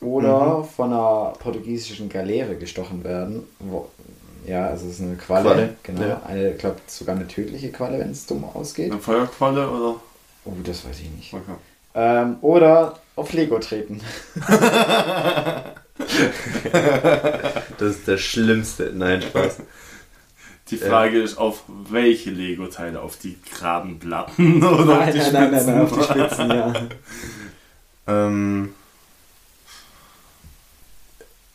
oder von einer portugiesischen Galeere gestochen werden. Wo, ja, also es ist eine Qualle. Qualle, Genau. ja. Eine, ich glaube, sogar eine tödliche Qualle, wenn es dumm ausgeht. Eine Feuerqualle oder? Oh, das weiß ich nicht. Okay. Ähm, oder auf Lego treten. Das ist der schlimmste. Nein, Spaß. Die Frage ist, auf welche Lego-Teile? Auf die geraden Platten oder auf Nein, die nein, nein, nein, nein, auf die Spitzen? Spitzen, ja. ähm,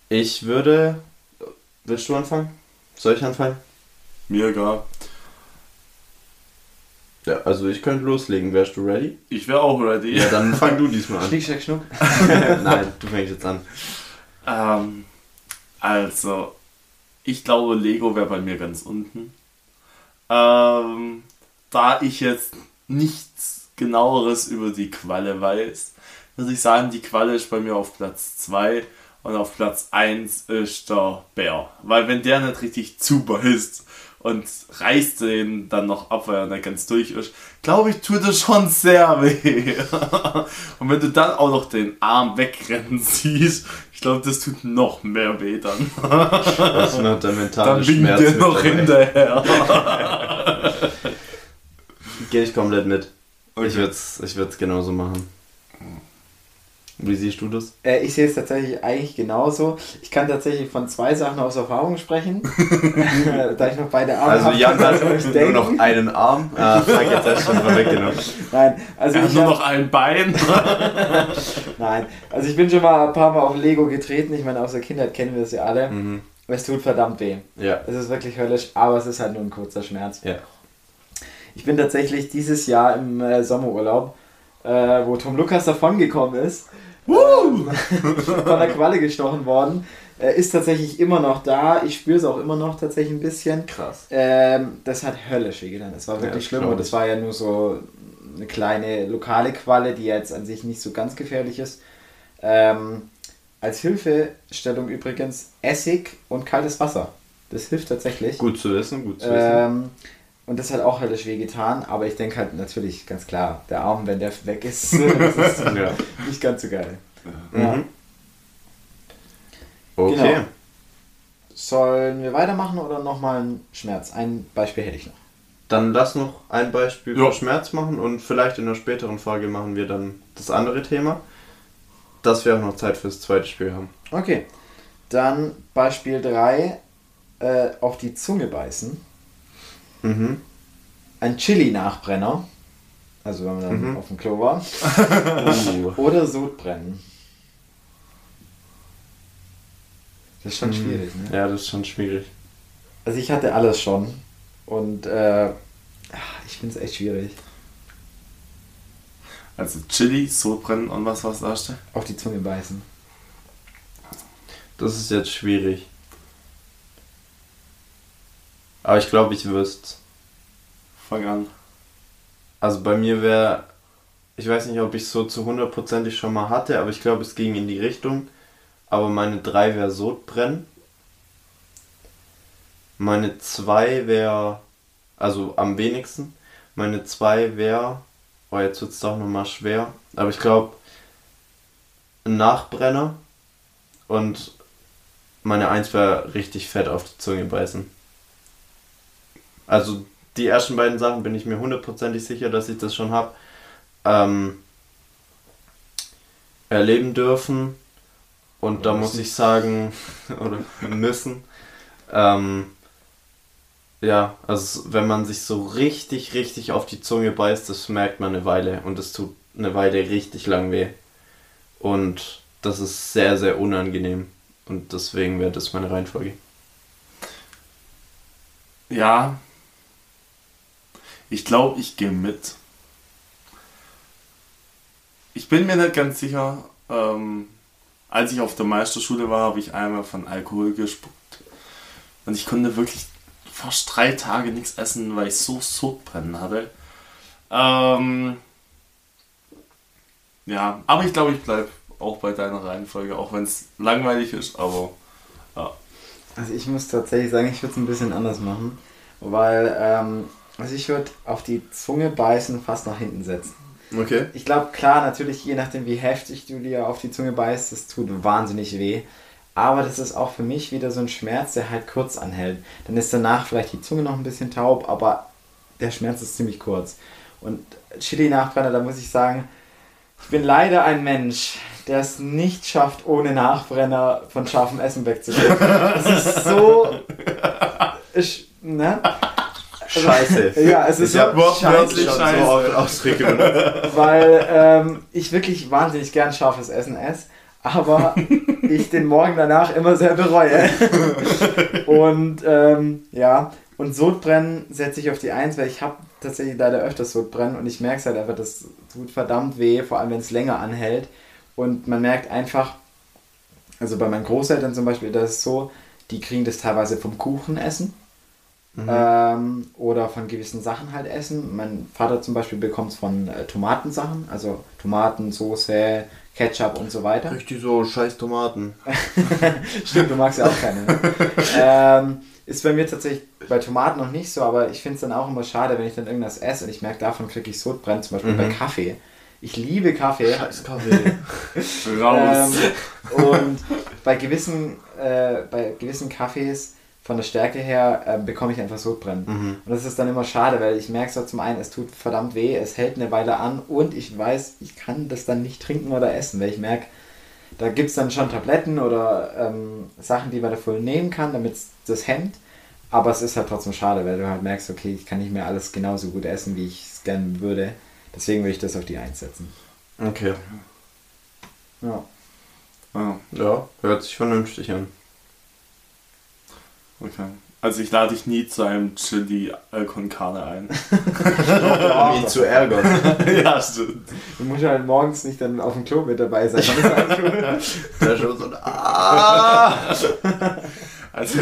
ich würde. Willst du anfangen? Soll ich anfangen? Mir egal. Ja, also ich könnte loslegen. Wärst du ready? Ich wäre auch ready. Ja, dann fang du diesmal an. Schnick, schnack, schnuck. Nein, du fängst jetzt an. Ähm, also, ich glaube, Lego wäre bei mir ganz unten. Ähm, da ich jetzt nichts genaueres über die Qualle weiß, würde ich sagen, die Qualle ist bei mir auf Platz 2 und auf Platz 1 ist der Bär. Weil wenn der nicht richtig zubeißt und reißt den dann noch ab, weil er nicht ganz durch ist, glaube ich, tut es schon sehr weh. und wenn du dann auch noch den Arm wegrennen siehst, ich glaube, das tut noch mehr weh dann. Das ist noch der mentale Dann Schmerz der mit noch hinterher. Gehe ich komplett mit. Ich Okay. würde es ich würd's genauso machen. Wie siehst du das? Äh, ich sehe es tatsächlich eigentlich genauso. Ich kann tatsächlich von zwei Sachen aus Erfahrung sprechen. da ich noch beide Arme Also habe, Jan hat nur denken. noch einen Arm. Ah, fuck, jetzt hast du schon vorweggenommen. Nein, also Er hat ich nur hab- noch ein Bein. Nein, also ich bin schon mal ein paar Mal auf Lego getreten. Ich meine, aus der Kindheit kennen wir es ja alle. Mhm. Es tut verdammt weh. Ja. Es ist wirklich höllisch, aber es ist halt nur ein kurzer Schmerz. Ja. Ich bin tatsächlich dieses Jahr im äh, Sommerurlaub, äh, wo Tom Lukas davongekommen ist, ähm, von der Qualle gestochen worden. Äh, ist tatsächlich immer noch da. Ich spüre es auch immer noch tatsächlich ein bisschen. Krass. Ähm, das hat höllisch wehgetan. Das war Ja, wirklich das schlimm. Und das war ja nur so eine kleine lokale Qualle, die jetzt an sich nicht so ganz gefährlich ist. Ähm, als Hilfestellung übrigens Essig und kaltes Wasser. Das hilft tatsächlich. Gut zu wissen, gut zu wissen. Ähm, und das hat auch höllisch wehgetan, aber ich denke halt natürlich ganz klar, der Arm, wenn der weg ist, das ist ja. nicht ganz so geil. Ja. Mhm. Okay. Genau. Sollen wir weitermachen oder nochmal ein Schmerz? Ein Beispiel hätte ich noch. Dann lass noch ein Beispiel Ja. für Schmerz machen und vielleicht in einer späteren Folge machen wir dann das andere Thema, dass wir auch noch Zeit fürs zweite Spiel haben. Okay, dann Beispiel 3, äh, auf die Zunge beißen. Mhm. Ein Chili-Nachbrenner, also wenn man dann Mhm. auf dem Klo war. Uh. Oder Sodbrennen. Das ist schon Mhm. schwierig, ne? Ja, das ist schon schwierig. Also ich hatte alles schon. Und äh, ich finde es echt schwierig. Also Chili, Sodbrennen und was was sagst du? Auf die Zunge beißen. Das ist jetzt schwierig. Aber ich glaube, ich wüsste. Fang an. Also bei mir wäre, ich weiß nicht, ob ich so zu hundertprozentig schon mal hatte, aber ich glaube, es ging in die Richtung. Aber meine 3 wäre Sodbrennen. Meine 2 wäre, also am wenigsten. Meine 2 wäre, oh jetzt wird es doch nochmal schwer. Aber ich glaube, ein Nachbrenner und meine Eins wäre richtig fett auf die Zunge beißen. Also die ersten beiden Sachen bin ich mir hundertprozentig sicher, dass ich das schon habe. Ähm, erleben dürfen. Und Oder da muss müssen. ich sagen, oder müssen. Ähm, ja, also wenn man sich so richtig, richtig auf die Zunge beißt, das merkt man eine Weile und es tut eine Weile richtig lang weh. Und das ist sehr, sehr unangenehm. Und deswegen wäre das meine Reihenfolge. Ja. Ich glaube, ich gehe mit. Ich bin mir nicht ganz sicher. Ähm, als ich auf der Meisterschule war, habe ich einmal von Alkohol gespuckt. Und ich konnte wirklich fast drei Tage nichts essen, weil ich so Sodbrennen hatte. Ähm, ja, aber ich glaube, ich bleibe auch bei deiner Reihenfolge, auch wenn es langweilig ist, aber Also ich muss tatsächlich sagen, ich würde es ein bisschen anders machen, weil ähm, also ich würde auf die Zunge beißen fast nach hinten setzen. Okay. Ich glaube, klar, natürlich, je nachdem, wie heftig du dir auf die Zunge beißt, das tut wahnsinnig weh. Aber das ist auch für mich wieder so ein Schmerz, der halt kurz anhält. Dann ist danach vielleicht die Zunge noch ein bisschen taub, aber der Schmerz ist ziemlich kurz. Und Chili-Nachbrenner, da muss ich sagen, ich bin leider ein Mensch, der es nicht schafft, ohne Nachbrenner von scharfem Essen wegzugehen. Das ist so. Ich, ne? Scheiße. Ja, es ist Ich so wortwörtlich scheiße Scheiße. so oft Ausdrücke benutzt. weil ähm, ich wirklich wahnsinnig gern scharfes Essen esse, aber ich den Morgen danach immer sehr bereue. und ähm, ja, und Sodbrennen setze ich auf die Eins, weil ich habe tatsächlich leider öfters Sodbrennen und ich merke es halt einfach, das tut verdammt weh, vor allem wenn es länger anhält. Und man merkt einfach, also bei meinen Großeltern zum Beispiel, das ist so, die kriegen das teilweise vom Kuchen essen. Ähm, oder von gewissen Sachen halt essen. Mein Vater zum Beispiel bekommt es von äh, Tomatensachen, also Tomaten, Soße, Ketchup und so weiter. Richtig so scheiß Tomaten. Stimmt, du magst ja auch keine. ne? ähm, ist bei mir tatsächlich bei Tomaten noch nicht so, aber ich finde es dann auch immer schade, wenn ich dann irgendwas esse und ich merke, davon kriege ich Sodbrennen, zum Beispiel Mhm. bei Kaffee. Ich liebe Kaffee. Scheiß Kaffee. raus. Ähm, und bei gewissen, äh, bei gewissen Kaffees von der Stärke her ähm, bekomme ich einfach Sodbrennen. Mhm. Und das ist dann immer schade, weil ich merke so zum einen, es tut verdammt weh, es hält eine Weile an und ich weiß, ich kann das dann nicht trinken oder essen, weil ich merke, da gibt es dann schon Tabletten oder ähm, Sachen, die man dafür nehmen kann, damit es das hemmt. Aber es ist halt trotzdem schade, weil du halt merkst, okay, ich kann nicht mehr alles genauso gut essen, wie ich es gerne würde. Deswegen würde ich das auf die Eins setzen. Okay. Ja. Ja, Ja, hört sich vernünftig an. Okay. Also ich lade dich nie zu einem Chili äh, con Carne ein. Wie zu ärgern. ja, stimmt. Du musst halt morgens nicht dann auf dem Klo mit dabei sein. Da schon so, ah! Also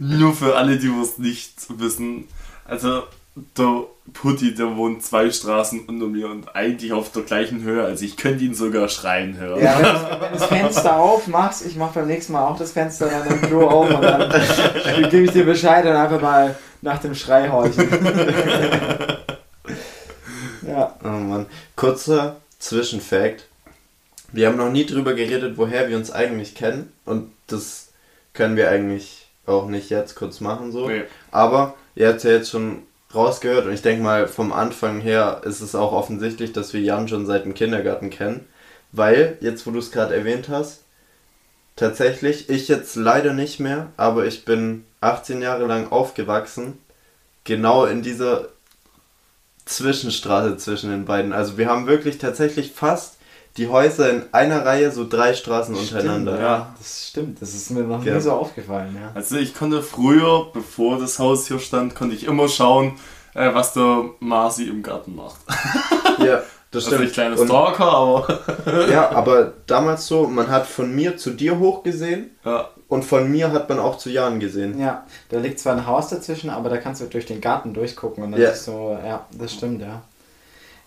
nur für alle, die es nicht wissen. Also der Putti, der wohnt zwei Straßen unter mir und eigentlich auf der gleichen Höhe. Also ich könnte ihn sogar schreien hören. Ja, wenn, du- wenn du das Fenster aufmachst, ich mach beim nächsten Mal auch das Fenster an dem Klo auf und dann gebe ich dir Bescheid und einfach mal nach dem Schrei horchen. ja. Oh Mann. Kurzer Zwischenfact. Wir haben noch nie drüber geredet, woher wir uns eigentlich kennen. Und das können wir eigentlich auch nicht jetzt kurz machen so. Nee. Aber ihr habt ja jetzt schon rausgehört und ich denke mal vom Anfang her ist es auch offensichtlich, dass wir Jan schon seit dem Kindergarten kennen. Weil, jetzt wo du es gerade erwähnt hast, tatsächlich, ich jetzt leider nicht mehr, aber ich bin 18 Jahre lang aufgewachsen, genau in dieser Zwischenstraße zwischen den beiden. Also wir haben wirklich tatsächlich fast die Häuser in einer Reihe, so drei Straßen untereinander. Stimmt, ja, das stimmt. Das ist mir noch Ja. nie so aufgefallen. Ja. Also ich konnte früher, bevor das Haus hier stand, konnte ich immer schauen, äh, was der Marci im Garten macht. Ja, das Also stimmt. ich kleiner Und- Stalker, aber Ja, aber damals so, man hat von mir zu dir hochgesehen ja. und von mir hat man auch zu Jan gesehen. ja, da liegt zwar ein Haus dazwischen, aber da kannst du durch den Garten durchgucken und dann Ja. ist so, ja, das stimmt, ja.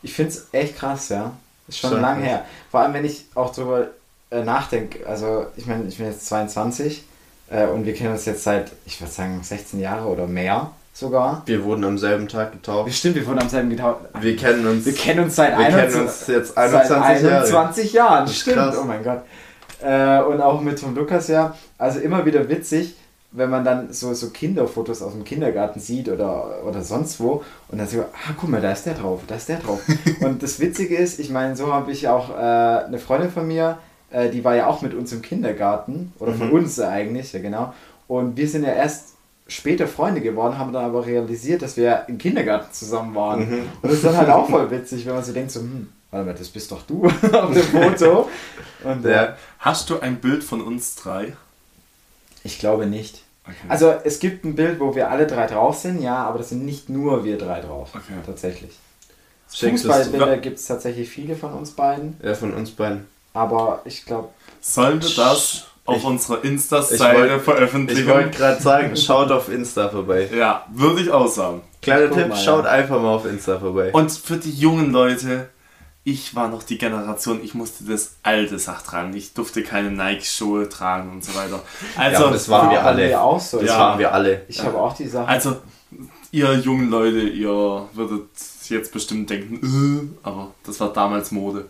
Ich finde es echt krass, ja. Ist schon Schon lang krass. her. Vor allem, wenn ich auch drüber äh, nachdenke, also ich meine, ich bin jetzt 22 äh, und wir kennen uns jetzt seit, ich würde sagen, 16 Jahre oder mehr. sogar. Wir wurden am selben Tag getauft. Stimmt, wir wurden am selben getauft. Wir kennen uns. Wir kennen uns seit wir 21 kennen uns jetzt seit 21 Jahre. 21 Jahren. Stimmt, krass. oh mein Gott. Äh, und auch mit Tom Lukas ja. Also immer wieder witzig, wenn man dann so, so Kinderfotos aus dem Kindergarten sieht oder, oder sonst wo und dann so, ah, guck mal, da ist der drauf, da ist der drauf. und das Witzige ist, ich meine, so habe ich auch äh, eine Freundin von mir, äh, die war ja auch mit uns im Kindergarten oder von Mhm. uns eigentlich, ja genau. Und wir sind ja erst später Freunde geworden, haben dann aber realisiert, dass wir im Kindergarten zusammen waren. Mhm. Und das ist dann halt auch voll witzig, wenn man so denkt, so, hm, warte mal, das bist doch du auf dem Foto. Und äh. Hast du ein Bild von uns drei? ich glaube nicht. Okay. Also es gibt ein Bild, wo wir alle drei drauf sind, ja, aber das sind nicht nur wir drei drauf. Okay. Tatsächlich. Fußballbilder gibt es tatsächlich viele von uns beiden, Ja, von uns beiden. aber ich glaube, Sollen wir das auf Ich- unserer Insta-Seite wollt- Ich veröffentlichen? wollte gerade sagen, schaut auf Insta vorbei. ja, würde ich auch sagen. Kleiner Tipp, mal, schaut ja. einfach mal auf Insta vorbei. Und für die jungen Leute, ich war noch die Generation, ich musste das alte Sach tragen. Ich durfte keine Nike-Schuhe tragen und so weiter. Also, Ja, das waren wir alle. mir auch so. das Ja. waren wir alle. Ich habe auch die Sache. also, ihr jungen Leute, ihr würdet jetzt bestimmt denken, äh, aber das war damals Mode.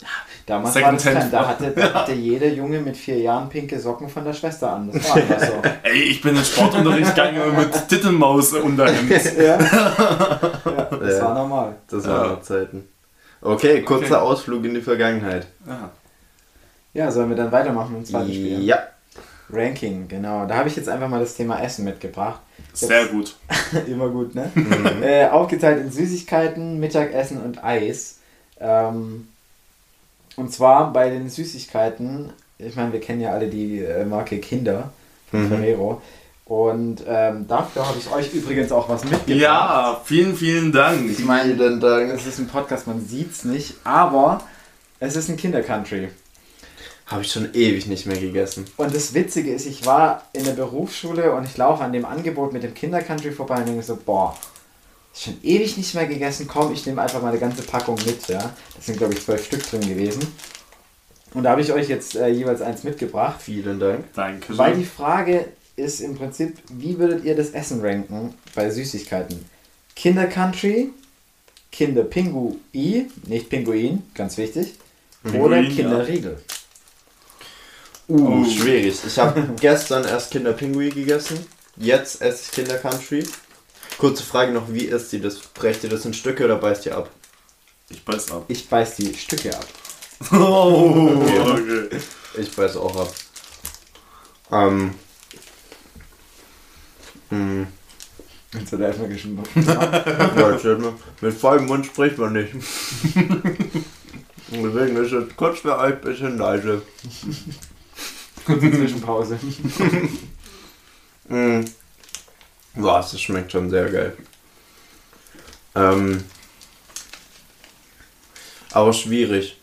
Damals war das. Trend, da hatte, da hatte jeder Junge mit vier Jahren pinke Socken von der Schwester an. Das war einfach so. Ey, ich bin in Sportunterricht gegangen mit Tittenmaus unterhemd. ja. ja, das Ja. war normal. Das Ja. waren noch Zeiten. Okay, kurzer Okay. Ausflug in die Vergangenheit. Ja. Ja, sollen wir dann weitermachen mit dem zweiten Spiel? Ja. Ranking, genau. Da habe ich jetzt einfach mal das Thema Essen mitgebracht. Sehr gut. Immer gut, ne? Mhm. äh, aufgeteilt in Süßigkeiten, Mittagessen und Eis. Ähm, und zwar bei den Süßigkeiten, ich meine, wir kennen ja alle die äh, Marke Kinder von Mhm. Ferrero. Und ähm, dafür habe ich euch übrigens auch was mitgebracht. Ja, vielen, vielen Dank. Ich meine, Vielen Dank. es ist ein Podcast, man sieht es nicht, aber es ist ein Kinder-Country. Habe ich schon ewig nicht mehr gegessen. Und das Witzige ist, ich war in der Berufsschule und ich laufe an dem Angebot mit dem Kinder-Country vorbei und denke so, boah, ist schon ewig nicht mehr gegessen, komm, ich nehme einfach mal eine ganze Packung mit, ja. Das sind, glaube ich, zwölf Stück drin gewesen. Und da habe ich euch jetzt äh, jeweils eins mitgebracht. Vielen Dank. Danke. Weil die Frage ist im Prinzip, wie würdet ihr das Essen ranken bei Süßigkeiten? Kinder-Country, Kinder-Pinguin, nicht Pinguin, ganz wichtig, oder Pinguin, ja. Kinderriegel? Uh, Oh. schwierig. Ich habe gestern erst Kinderpingui gegessen. Jetzt esse ich Kinder Country. Kurze Frage noch, wie isst ihr das? Brecht ihr das in Stücke oder beißt ihr ab? Ich beiß ab. Ich beiß die Stücke ab. Oh, okay. Ich beiß auch ab. Ähm. Hm. Jetzt hat er erstmal geschnitten. Ja. Mit vollem Mund spricht man nicht. Deswegen ist es kurz für euch ein bisschen leise. Kurze Zwischenpause. Mm. Boah, das schmeckt schon sehr geil. Ähm. Aber schwierig.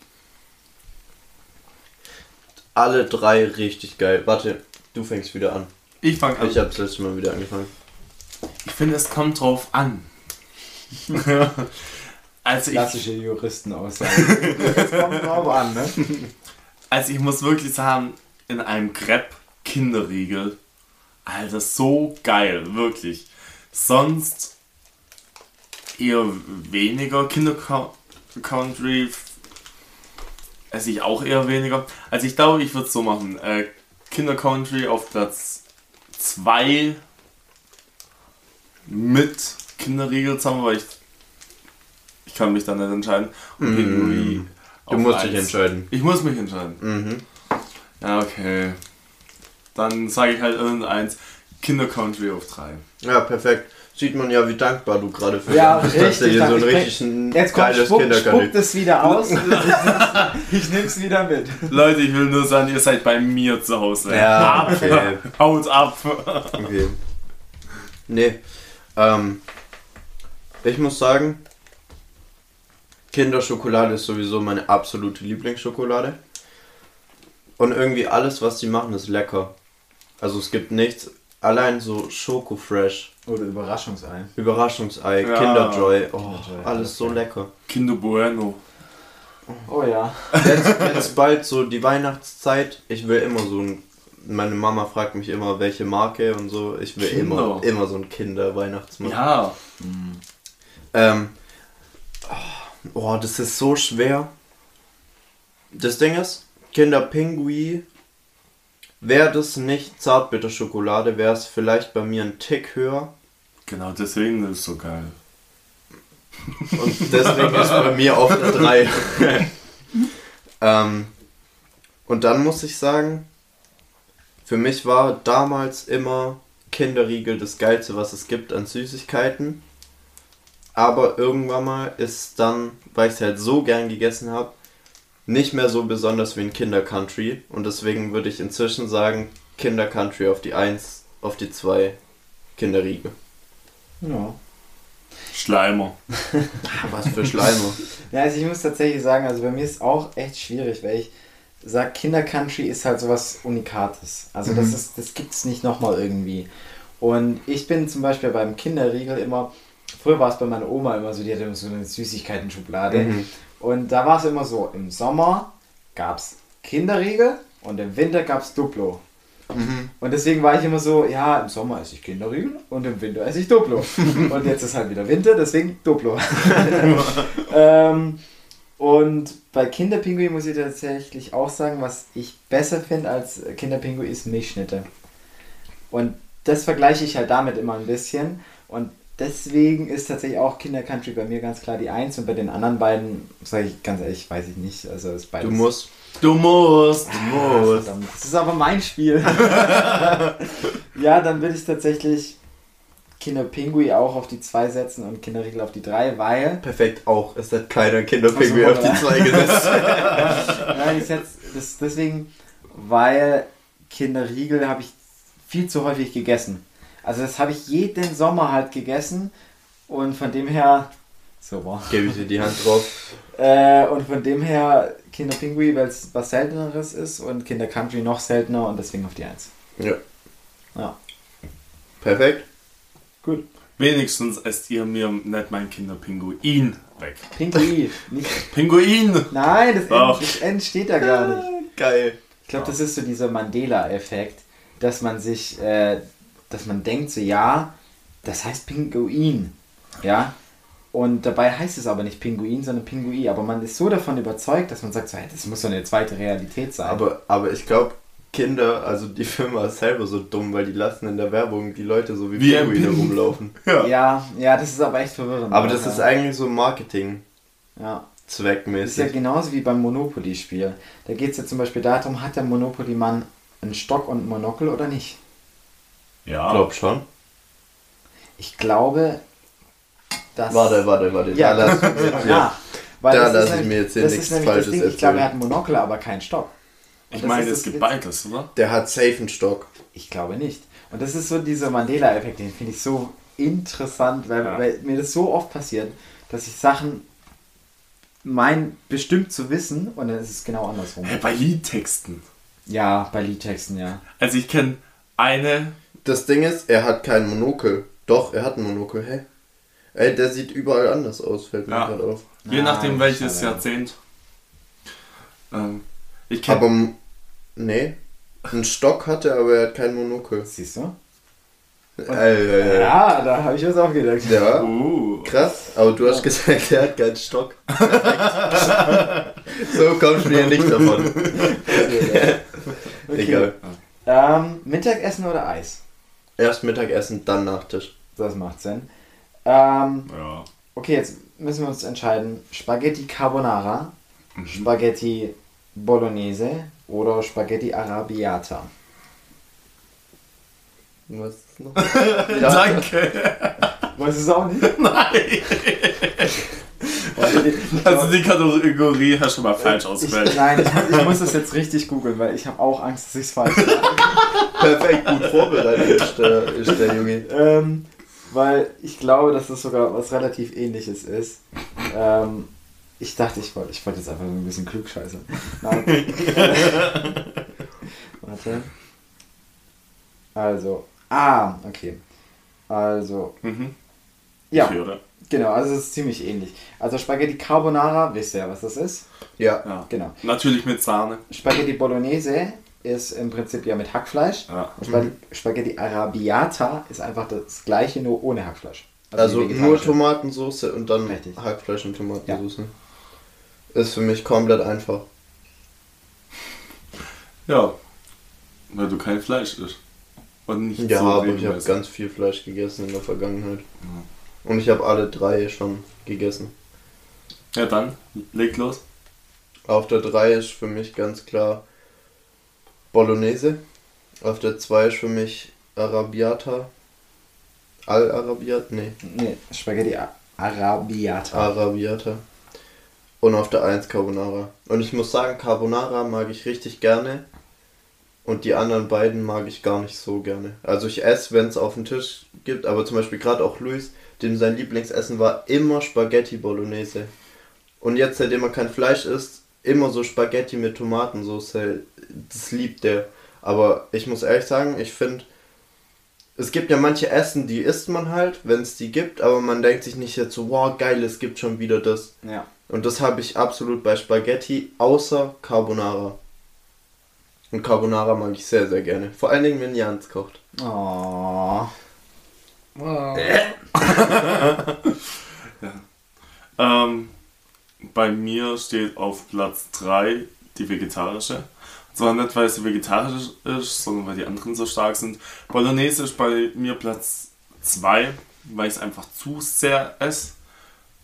Alle drei richtig geil. Warte, du fängst wieder an. Ich fange an. Ich hab's letztes Mal wieder angefangen. Ich finde, es kommt drauf an. also, ich, Klassische Juristenaussage. Das kommt drauf an, ne? also ich muss wirklich sagen, in einem Crepe Kinderriegel, Alter, so geil, wirklich. Sonst eher weniger Kinder Country esse ich auch eher weniger. Also ich glaube, ich würde es so machen. Äh, Kinder Country auf Platz 2 mit Kinderriegel zusammen, weil ich ich kann mich dann nicht entscheiden. Und. Pinguin Du auf musst dich eins. entscheiden. Ich muss mich entscheiden. Mhm. Ja, okay. Dann sage ich halt irgendeins. Kinder Country auf 3. Ja, perfekt. Sieht man ja, wie dankbar du gerade für Ja, bist, dass du richtig hier so ein richtig ein Jetzt kommt, geiles spuck, spuckt es wieder aus. ich nehm's wieder mit. Leute, ich will nur sagen, ihr seid bei mir zu Hause. Ja, okay. Haut ab. Okay. Nee. Ähm, ich muss sagen, Kinderschokolade ist sowieso meine absolute Lieblingsschokolade. Und irgendwie alles, was die machen, ist lecker. Also es gibt nichts. Allein so Schoko Fresh, Oder Überraschungsei. Überraschungsei, Ja. Kinderjoy, oh, Kinderjoy, alles so lecker. Kinder Bueno. Oh ja. Jetzt, jetzt bald so die Weihnachtszeit. Ich will immer so ein meine Mama fragt mich immer, welche Marke und so. Ich will Kinder. immer, immer so ein Kinder-Weihnachtsmann. Ja. Ähm, oh, das ist so schwer. Das Ding ist, Kinderpingui, wäre das nicht Zartbitterschokolade, wäre es vielleicht bei mir ein Tick höher. Genau, deswegen ist es so geil. Und deswegen ist bei mir auf der 3. ähm, und dann muss ich sagen, für mich war damals immer Kinderriegel das Geilste, was es gibt an Süßigkeiten. Aber irgendwann mal ist dann, weil ich es halt so gern gegessen habe, nicht mehr so besonders wie ein Kinder Country. Und deswegen würde ich inzwischen sagen, Kinder Country auf die 1, auf die 2 Kinderriegel. Ja. Schleimer. Was für Schleimer. Ja, also ich muss tatsächlich sagen, also bei mir ist auch echt schwierig, weil ich sage, Kindercountry ist halt sowas Unikates. Also das ist, das gibt's nicht nochmal irgendwie. Und ich bin zum Beispiel beim Kinderriegel immer, früher war es bei meiner Oma immer so, die hatte immer so eine Süßigkeiten-Schublade. Mhm. Und da war es immer so, im Sommer gab's Kinderriegel und im Winter gab's Duplo. Mhm. Und deswegen war ich immer so, ja, im Sommer esse ich Kinderriegel und im Winter esse ich Duplo. und jetzt ist halt wieder Winter, deswegen Duplo. ähm, und bei Kinderpinguin muss ich tatsächlich auch sagen, was ich besser finde als Kinderpinguin ist Milchschnitte. Und das vergleiche ich halt damit immer ein bisschen. Und deswegen ist tatsächlich auch Kinder Country bei mir ganz klar die Eins und bei den anderen beiden, sage ich ganz ehrlich, weiß ich nicht. Also ist beides. Du musst. Du musst. Ah, verdammt, das ist aber mein Spiel. ja, dann würde ich tatsächlich Kinderpingui auch auf die 2 setzen und Kinderriegel auf die 3, weil. Perfekt, auch. Es hat keiner Kinderpingui auf die 2 gesetzt. Nein, ich setze das deswegen, weil Kinderriegel habe ich viel zu häufig gegessen. Also das habe ich jeden Sommer halt gegessen und von dem her. So war. Gebe ich dir die Hand drauf. Äh, und von dem her Kinderpingui, weil es was selteneres ist und Kinder Country noch seltener und deswegen auf die 1. Ja. Ja. Perfekt. Gut. Wenigstens esst ihr mir nicht mein Kinderpinguin weg. Pinguin. Nicht, Pinguin! nein, das Doch. N, das N steht da gar nicht. Geil. Ich glaube, das ist so dieser Mandela-Effekt, dass man sich, äh, dass man denkt so, ja, das heißt Pinguin. Ja. Und dabei heißt es aber nicht Pinguin, sondern Pinguin. Aber man ist so davon überzeugt, dass man sagt, so, hey, das muss so eine zweite Realität sein. Aber, aber ich glaube, Kinder, also die Firma ist selber so dumm, weil die lassen in der Werbung die Leute so wie, Wie Pinguine Pin- rumlaufen. Ja. ja, ja, das ist aber echt verwirrend. Aber das ja. ist eigentlich so Marketing Ja. Das ist ja zweckmäßig. genauso wie beim Monopoly-Spiel. Da geht es ja zum Beispiel darum, hat der Monopoly-Mann einen Stock und ein Monokel oder nicht? Ja. Glaub schon. Ich glaube, dass... Warte, warte, warte. Ja, Da lass ich mir ja. Weil Da das ist lass ich mir jetzt hier nichts Falsches Ding. Ich glaube, er erzählen. hat ein Monokel, aber keinen Stock. Und Ich meine, ist es das gibt beides, oder? Der hat safe einen Stock. Ich glaube nicht. Und das ist so dieser Mandela-Effekt, den finde ich so interessant, weil, Ja. weil mir das so oft passiert, dass ich Sachen mein bestimmt zu wissen und dann ist es genau andersrum. Hey, bei Liedtexten. Ja, bei Liedtexten, ja. Also ich kenne eine. Das Ding ist, er hat kein Monokel. Doch, er hat ein Monokel. Hä? Ey, der sieht überall anders aus, fällt mir Ja. gerade auf. Je Ah, nachdem welches schade. Jahrzehnt. Ähm, ich kenne. Aber, nee. Einen Stock hat er, aber er hat kein Monokel. Siehst du? Äh, ja. Ja, da habe ich was auch gedacht. ja. Uh. Krass, aber du hast gesagt, er hat keinen Stock. so kommst du hier nicht davon. Okay. Egal. Ähm, Mittagessen oder Eis? Erst Mittagessen, dann Nachtisch. Das macht Sinn. Ähm, Ja. okay, jetzt müssen wir uns entscheiden. Spaghetti Carbonara, Mhm. Spaghetti Bolognese oder Spaghetti Arabiata. Was ist noch? Danke. Weißt du es auch nicht? Nein. Also die Kategorie hast du mal falsch ausgewählt. nein, ich, ich muss das jetzt richtig googeln, weil ich habe auch Angst, dass ich es falsch sage. Perfekt, gut vorbereitet ist der, ist der Junge. ähm, weil ich glaube, dass das sogar was relativ ähnliches ist. Ähm, ich dachte, ich wollte ich wollte jetzt einfach so ein bisschen klugscheißern. Nein. Warte. Also. Ah, okay. Also. Mhm. Ja, Ich höre. Genau, also es ist ziemlich ähnlich. Also Spaghetti Carbonara, wisst ihr ja, was das ist? Ja. Ja. Genau. Natürlich mit Sahne. Spaghetti Bolognese ist im Prinzip ja mit Hackfleisch. Ja. Und Spag Spaghetti Arabiata ist einfach das gleiche, nur ohne Hackfleisch. Also die nur. Tomatensauce und dann Richtig. Hackfleisch und Tomatensauce. Ist für mich komplett einfach. Ja. Weil du kein Fleisch isst. Und nicht Ja, so aber ich habe ganz viel Fleisch gegessen in der Vergangenheit. Und ich habe alle drei schon gegessen. Ja, dann, leg los. Auf der 3 ist für mich ganz klar Bolognese. Auf der 2 ist für mich Arabiata. Al-Arabiata? Nee, Nee, Spaghetti Arabiata. Arabiata. Und auf der 1 Carbonara. Und ich muss sagen, Carbonara mag ich richtig gerne. Und die anderen beiden mag ich gar nicht so gerne. Also ich esse, wenn es auf dem Tisch gibt, aber zum Beispiel gerade auch Luis, dem sein Lieblingsessen war immer Spaghetti Bolognese. Und jetzt, seitdem er kein Fleisch isst, immer so Spaghetti mit Tomatensauce. Das liebt der. Aber ich muss ehrlich sagen, ich finde, es gibt ja manche Essen, die isst man halt, wenn es die gibt, aber man denkt sich nicht jetzt so, wow, geil, es gibt schon wieder das. Ja. Und das habe ich absolut bei Spaghetti, außer Carbonara. Und Carbonara mag ich sehr, sehr gerne. Vor allen Dingen, wenn Jans kocht. Oh. Ähm, bei mir steht auf Platz 3 die vegetarische. Zwar nicht, weil sie vegetarisch ist, sondern weil die anderen so stark sind. Bolognese ist bei mir Platz 2, weil ich es einfach zu sehr esse.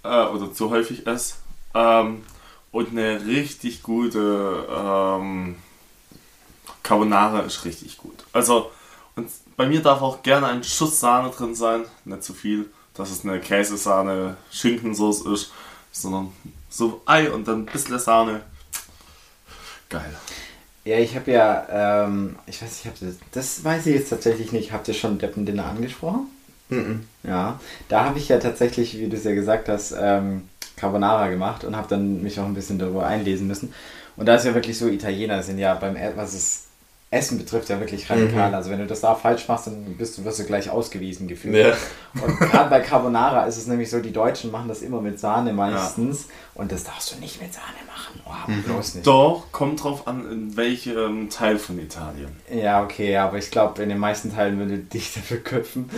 Äh, oder zu häufig esse. Ähm, und eine richtig gute ähm, Carbonara ist richtig gut. Also, und bei mir darf auch gerne ein Schuss Sahne drin sein, nicht zu viel, dass es eine Käsesahne, Schinkensauce ist, sondern so Ei und dann ein bisschen Sahne. Geil. Ja, ich habe ja, ähm, ich weiß nicht, habt ihr, das weiß ich jetzt tatsächlich nicht. Habt ihr schon Deppendinner angesprochen? Mhm. Ja, da habe ich ja tatsächlich, wie du es ja gesagt hast, ähm, Carbonara gemacht und habe dann mich auch ein bisschen darüber einlesen müssen. Und da ist ja wirklich so, Italiener sind ja beim, was es Essen betrifft, ja wirklich radikal. Mhm. Also wenn du das da falsch machst, dann bist du, wirst du gleich ausgewiesen gefühlt. Ja. Und gerade bei Carbonara ist es nämlich so, die Deutschen machen das immer mit Sahne meistens. Und das darfst du nicht mit Sahne machen. Oh, Mhm. bloß nicht. Doch, kommt drauf an, in welchem Teil von Italien. Ja, okay, aber ich glaube, in den meisten Teilen würde dich dafür köpfen.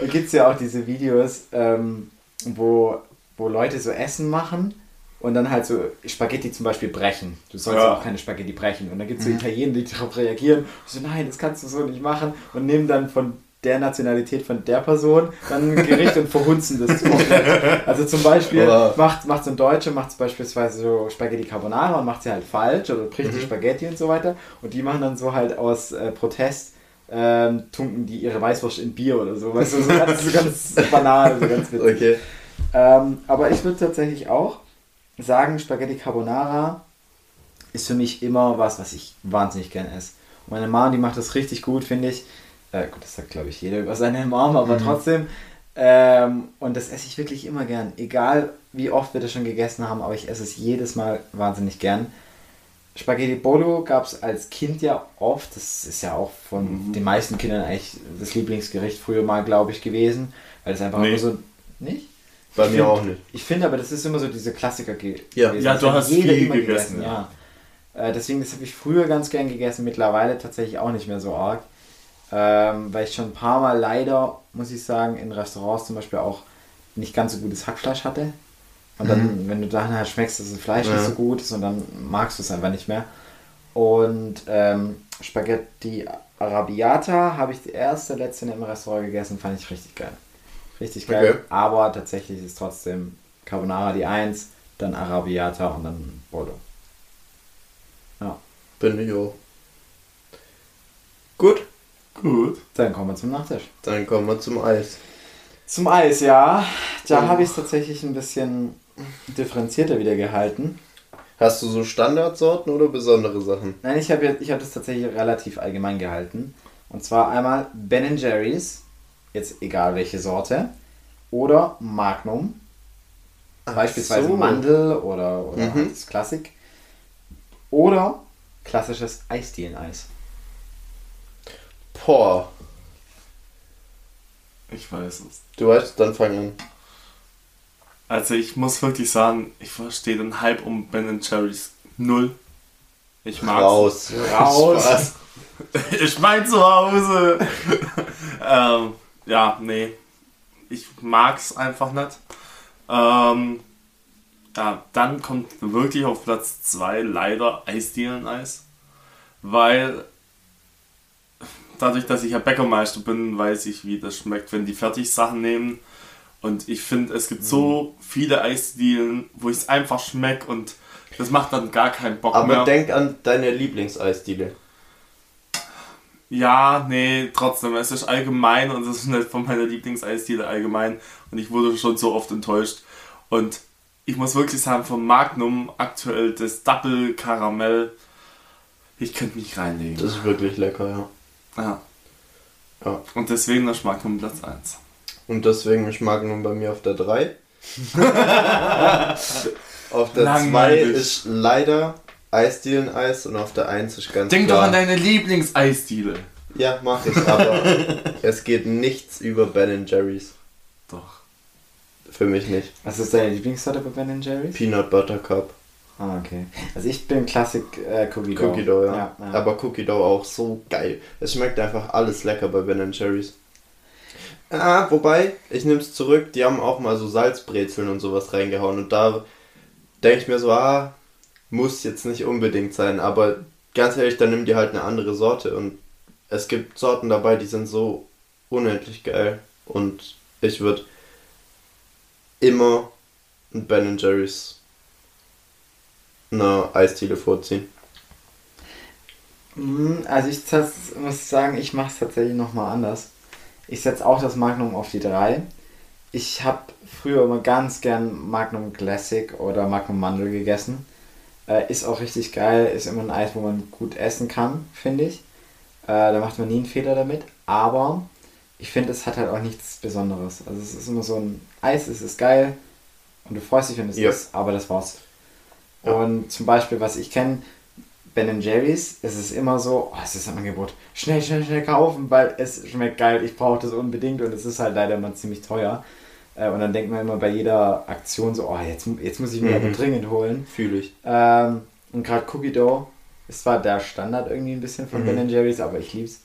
da gibt es ja auch diese Videos, ähm, wo, wo Leute so Essen machen und dann halt so Spaghetti zum Beispiel brechen. Du sollst ja auch keine Spaghetti brechen. Und dann gibt es so Italiener, die darauf reagieren. So, nein, das kannst du so nicht machen. Und nehmen dann von der Nationalität von der Person dann ein Gericht und verhunzen das komplett. Also zum Beispiel Aber- macht, macht so ein Deutscher, macht beispielsweise so Spaghetti Carbonara und macht sie halt falsch oder bricht die Spaghetti und so weiter. Und die machen dann so halt aus äh, Protest, ähm, tunken die ihre Weißwurst in Bier oder so. Weißt du, so ganz, so ganz banal, so ganz witzig. Okay. Ähm, aber ich würde tatsächlich auch sagen, Spaghetti Carbonara ist für mich immer was, was ich wahnsinnig gern esse. Und meine Mom, die macht das richtig gut, finde ich. Äh, gut, das sagt, glaube ich, jeder über seine Mom, aber trotzdem. Ähm, und das esse ich wirklich immer gern. Egal, wie oft wir das schon gegessen haben, aber ich esse es jedes Mal wahnsinnig gern. Spaghetti Bolo gab es als Kind ja oft. Das ist ja auch von den meisten Kindern eigentlich das Lieblingsgericht früher mal, glaube ich, gewesen. Weil es einfach Nee. so. Nicht? Bei Ich mir find- auch nicht. Ich finde aber, das ist immer so diese Klassiker ge Ja. gewesen. Ja, du hast jeder viel immer gegessen, ja. Äh, deswegen, das habe ich früher ganz gern gegessen, mittlerweile tatsächlich auch nicht mehr so arg. Ähm, weil ich schon ein paar Mal leider, muss ich sagen, in Restaurants zum Beispiel auch nicht ganz so gutes Hackfleisch hatte. Und dann, wenn du dann halt schmeckst, dass das Fleisch Ja. nicht so gut ist und dann magst du es einfach nicht mehr. Und ähm, Spaghetti Arabiata habe ich die erste, letzte im Restaurant gegessen, fand ich richtig geil. Richtig geil. Okay. Aber tatsächlich ist trotzdem Carbonara die 1, dann Arabiata und dann Bolo. Ja. Bin ich auch. Gut, Gut. Dann kommen wir zum Nachtisch. dann kommen wir zum Eis. Zum Eis, ja. Da Oh. habe ich es tatsächlich ein bisschen differenzierter wieder gehalten. Hast du so Standardsorten oder besondere Sachen? Nein, ich habe ich habe das tatsächlich relativ allgemein gehalten. Und zwar einmal Ben Jerry's, jetzt egal welche Sorte, oder Magnum, beispielsweise so. Mandel oder, oder Mhm. halt das Klassik. Oder klassisches Eisdielen-Eis. Boah, Ich weiß es. du weißt, dann fang an. Also ich muss wirklich sagen, ich verstehe den Hype um Ben Jerry's null. Ich mag's. Raus. Raus. Ich mein zu Hause. ähm, ja, nee. Ich mag's einfach nicht. Ähm, ja, dann kommt wirklich auf Platz 2 leider Eisdielen-Eis. Weil dadurch, dass ich ja Bäckermeister bin, weiß ich, wie das schmeckt, wenn die Fertigsachen nehmen. Und ich finde, es gibt so viele Eisdielen, wo ich es einfach schmeck und das macht dann gar keinen Bock Aber mehr. denk an deine Lieblingseisdiele. Ja, nee, trotzdem, es ist allgemein und es ist nicht von meiner Lieblingseisdiele allgemein und ich wurde schon so oft enttäuscht. Und ich muss wirklich sagen, vom Magnum aktuell das Double Karamell, ich könnte mich reinlegen. Das ist wirklich lecker, ja. Ja. Ja. Und deswegen das Magnum Platz 1. Und deswegen ist Magnum bei mir auf der 3. auf der 2 Langweilig. ist leider Eisdielen-Eis und auf der 1 ist ganz Denk doch klar. an deine Lieblingseisdiele. Ja, mach ich, aber es geht nichts über Ben Jerry's. Doch. Für mich nicht. Was ist deine Lieblingssorte bei Ben Jerry's? Peanut Butter Cup. Ah, okay. Also ich bin Classic äh, Cookie Dough. Cookie Dough, ja. ja, ja. Aber Cookie Dough auch so geil. Es schmeckt einfach alles lecker bei Ben Jerry's. Ah, wobei, ich nehme es zurück, die haben auch mal so Salzbrezeln und sowas reingehauen und da denke ich mir so, ah, muss jetzt nicht unbedingt sein, aber ganz ehrlich, dann nimm dir halt eine andere Sorte und es gibt Sorten dabei, die sind so unendlich geil und ich würde immer ein Ben Jerry's eine Eisdiele vorziehen. Mm, Also ich muss sagen, ich mache es tatsächlich nochmal anders. Ich setze auch das Magnum auf die 3. Ich habe früher immer ganz gern Magnum Classic oder Magnum Mandel gegessen. Äh, ist auch richtig geil, ist immer ein Eis, wo man gut essen kann, finde ich. Äh, da macht man nie einen Fehler damit. Aber ich finde, es hat halt auch nichts Besonderes. Also es ist immer so ein Eis, es ist geil und du freust dich, wenn es Ja. ist, aber das war's. Ja. Und zum Beispiel, was ich kenne, Ben Jerry's, es ist immer so, oh, es ist ein Angebot, schnell, schnell, schnell kaufen, weil es schmeckt geil, ich brauche das unbedingt und es ist halt leider immer ziemlich teuer. Äh, Und dann denkt man immer bei jeder Aktion so, oh, jetzt, jetzt muss ich mir Mhm. aber dringend holen. Fühle ich. Ähm, und gerade Cookie Dough ist zwar der Standard irgendwie ein bisschen von Mhm. Ben Jerry's, aber ich lieb's.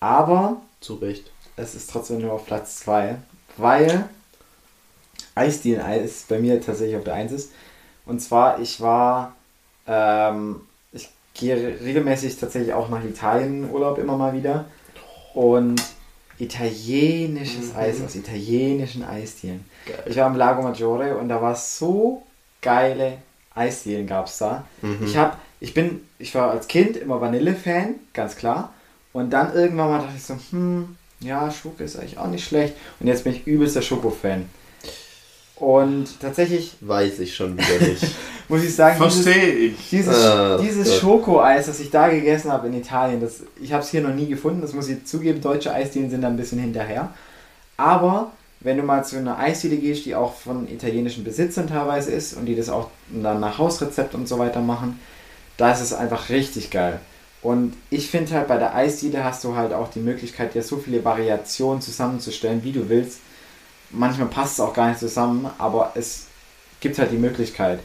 Aber Zu Recht. es ist trotzdem nur auf Platz 2, weil Eisdielen-Eis bei mir tatsächlich auf der 1 ist. Und zwar, ich war, ähm, ich gehe regelmäßig tatsächlich auch nach Italien Urlaub immer mal wieder. Und italienisches Mhm. Eis aus italienischen Eisdielen. Geil. Ich war im Lago Maggiore und da war so geile Eisdielen gab es da. Mhm. Ich habe, ich bin, ich war als Kind immer Vanille-Fan, ganz klar. Und dann irgendwann mal dachte ich so, hm, ja, Schoko ist eigentlich auch nicht schlecht. Und jetzt bin ich übelster Schoko-Fan. Und tatsächlich Weiß ich schon wieder nicht. muss ich sagen, dieses, Verstehe ich. dieses, Ah, dieses Gott. Schokoeis, das ich da gegessen habe in Italien, das, ich habe es hier noch nie gefunden, das muss ich zugeben, deutsche Eisdielen sind da ein bisschen hinterher. Aber wenn du mal zu einer Eisdiele gehst, die auch von italienischen Besitzern teilweise ist und die das auch dann nach Hausrezept und so weiter machen, da ist es einfach richtig geil. Und ich finde halt bei der Eisdiele hast du halt auch die Möglichkeit, dir so viele Variationen zusammenzustellen, wie du willst. Manchmal passt es auch gar nicht zusammen, aber es gibt halt die Möglichkeit.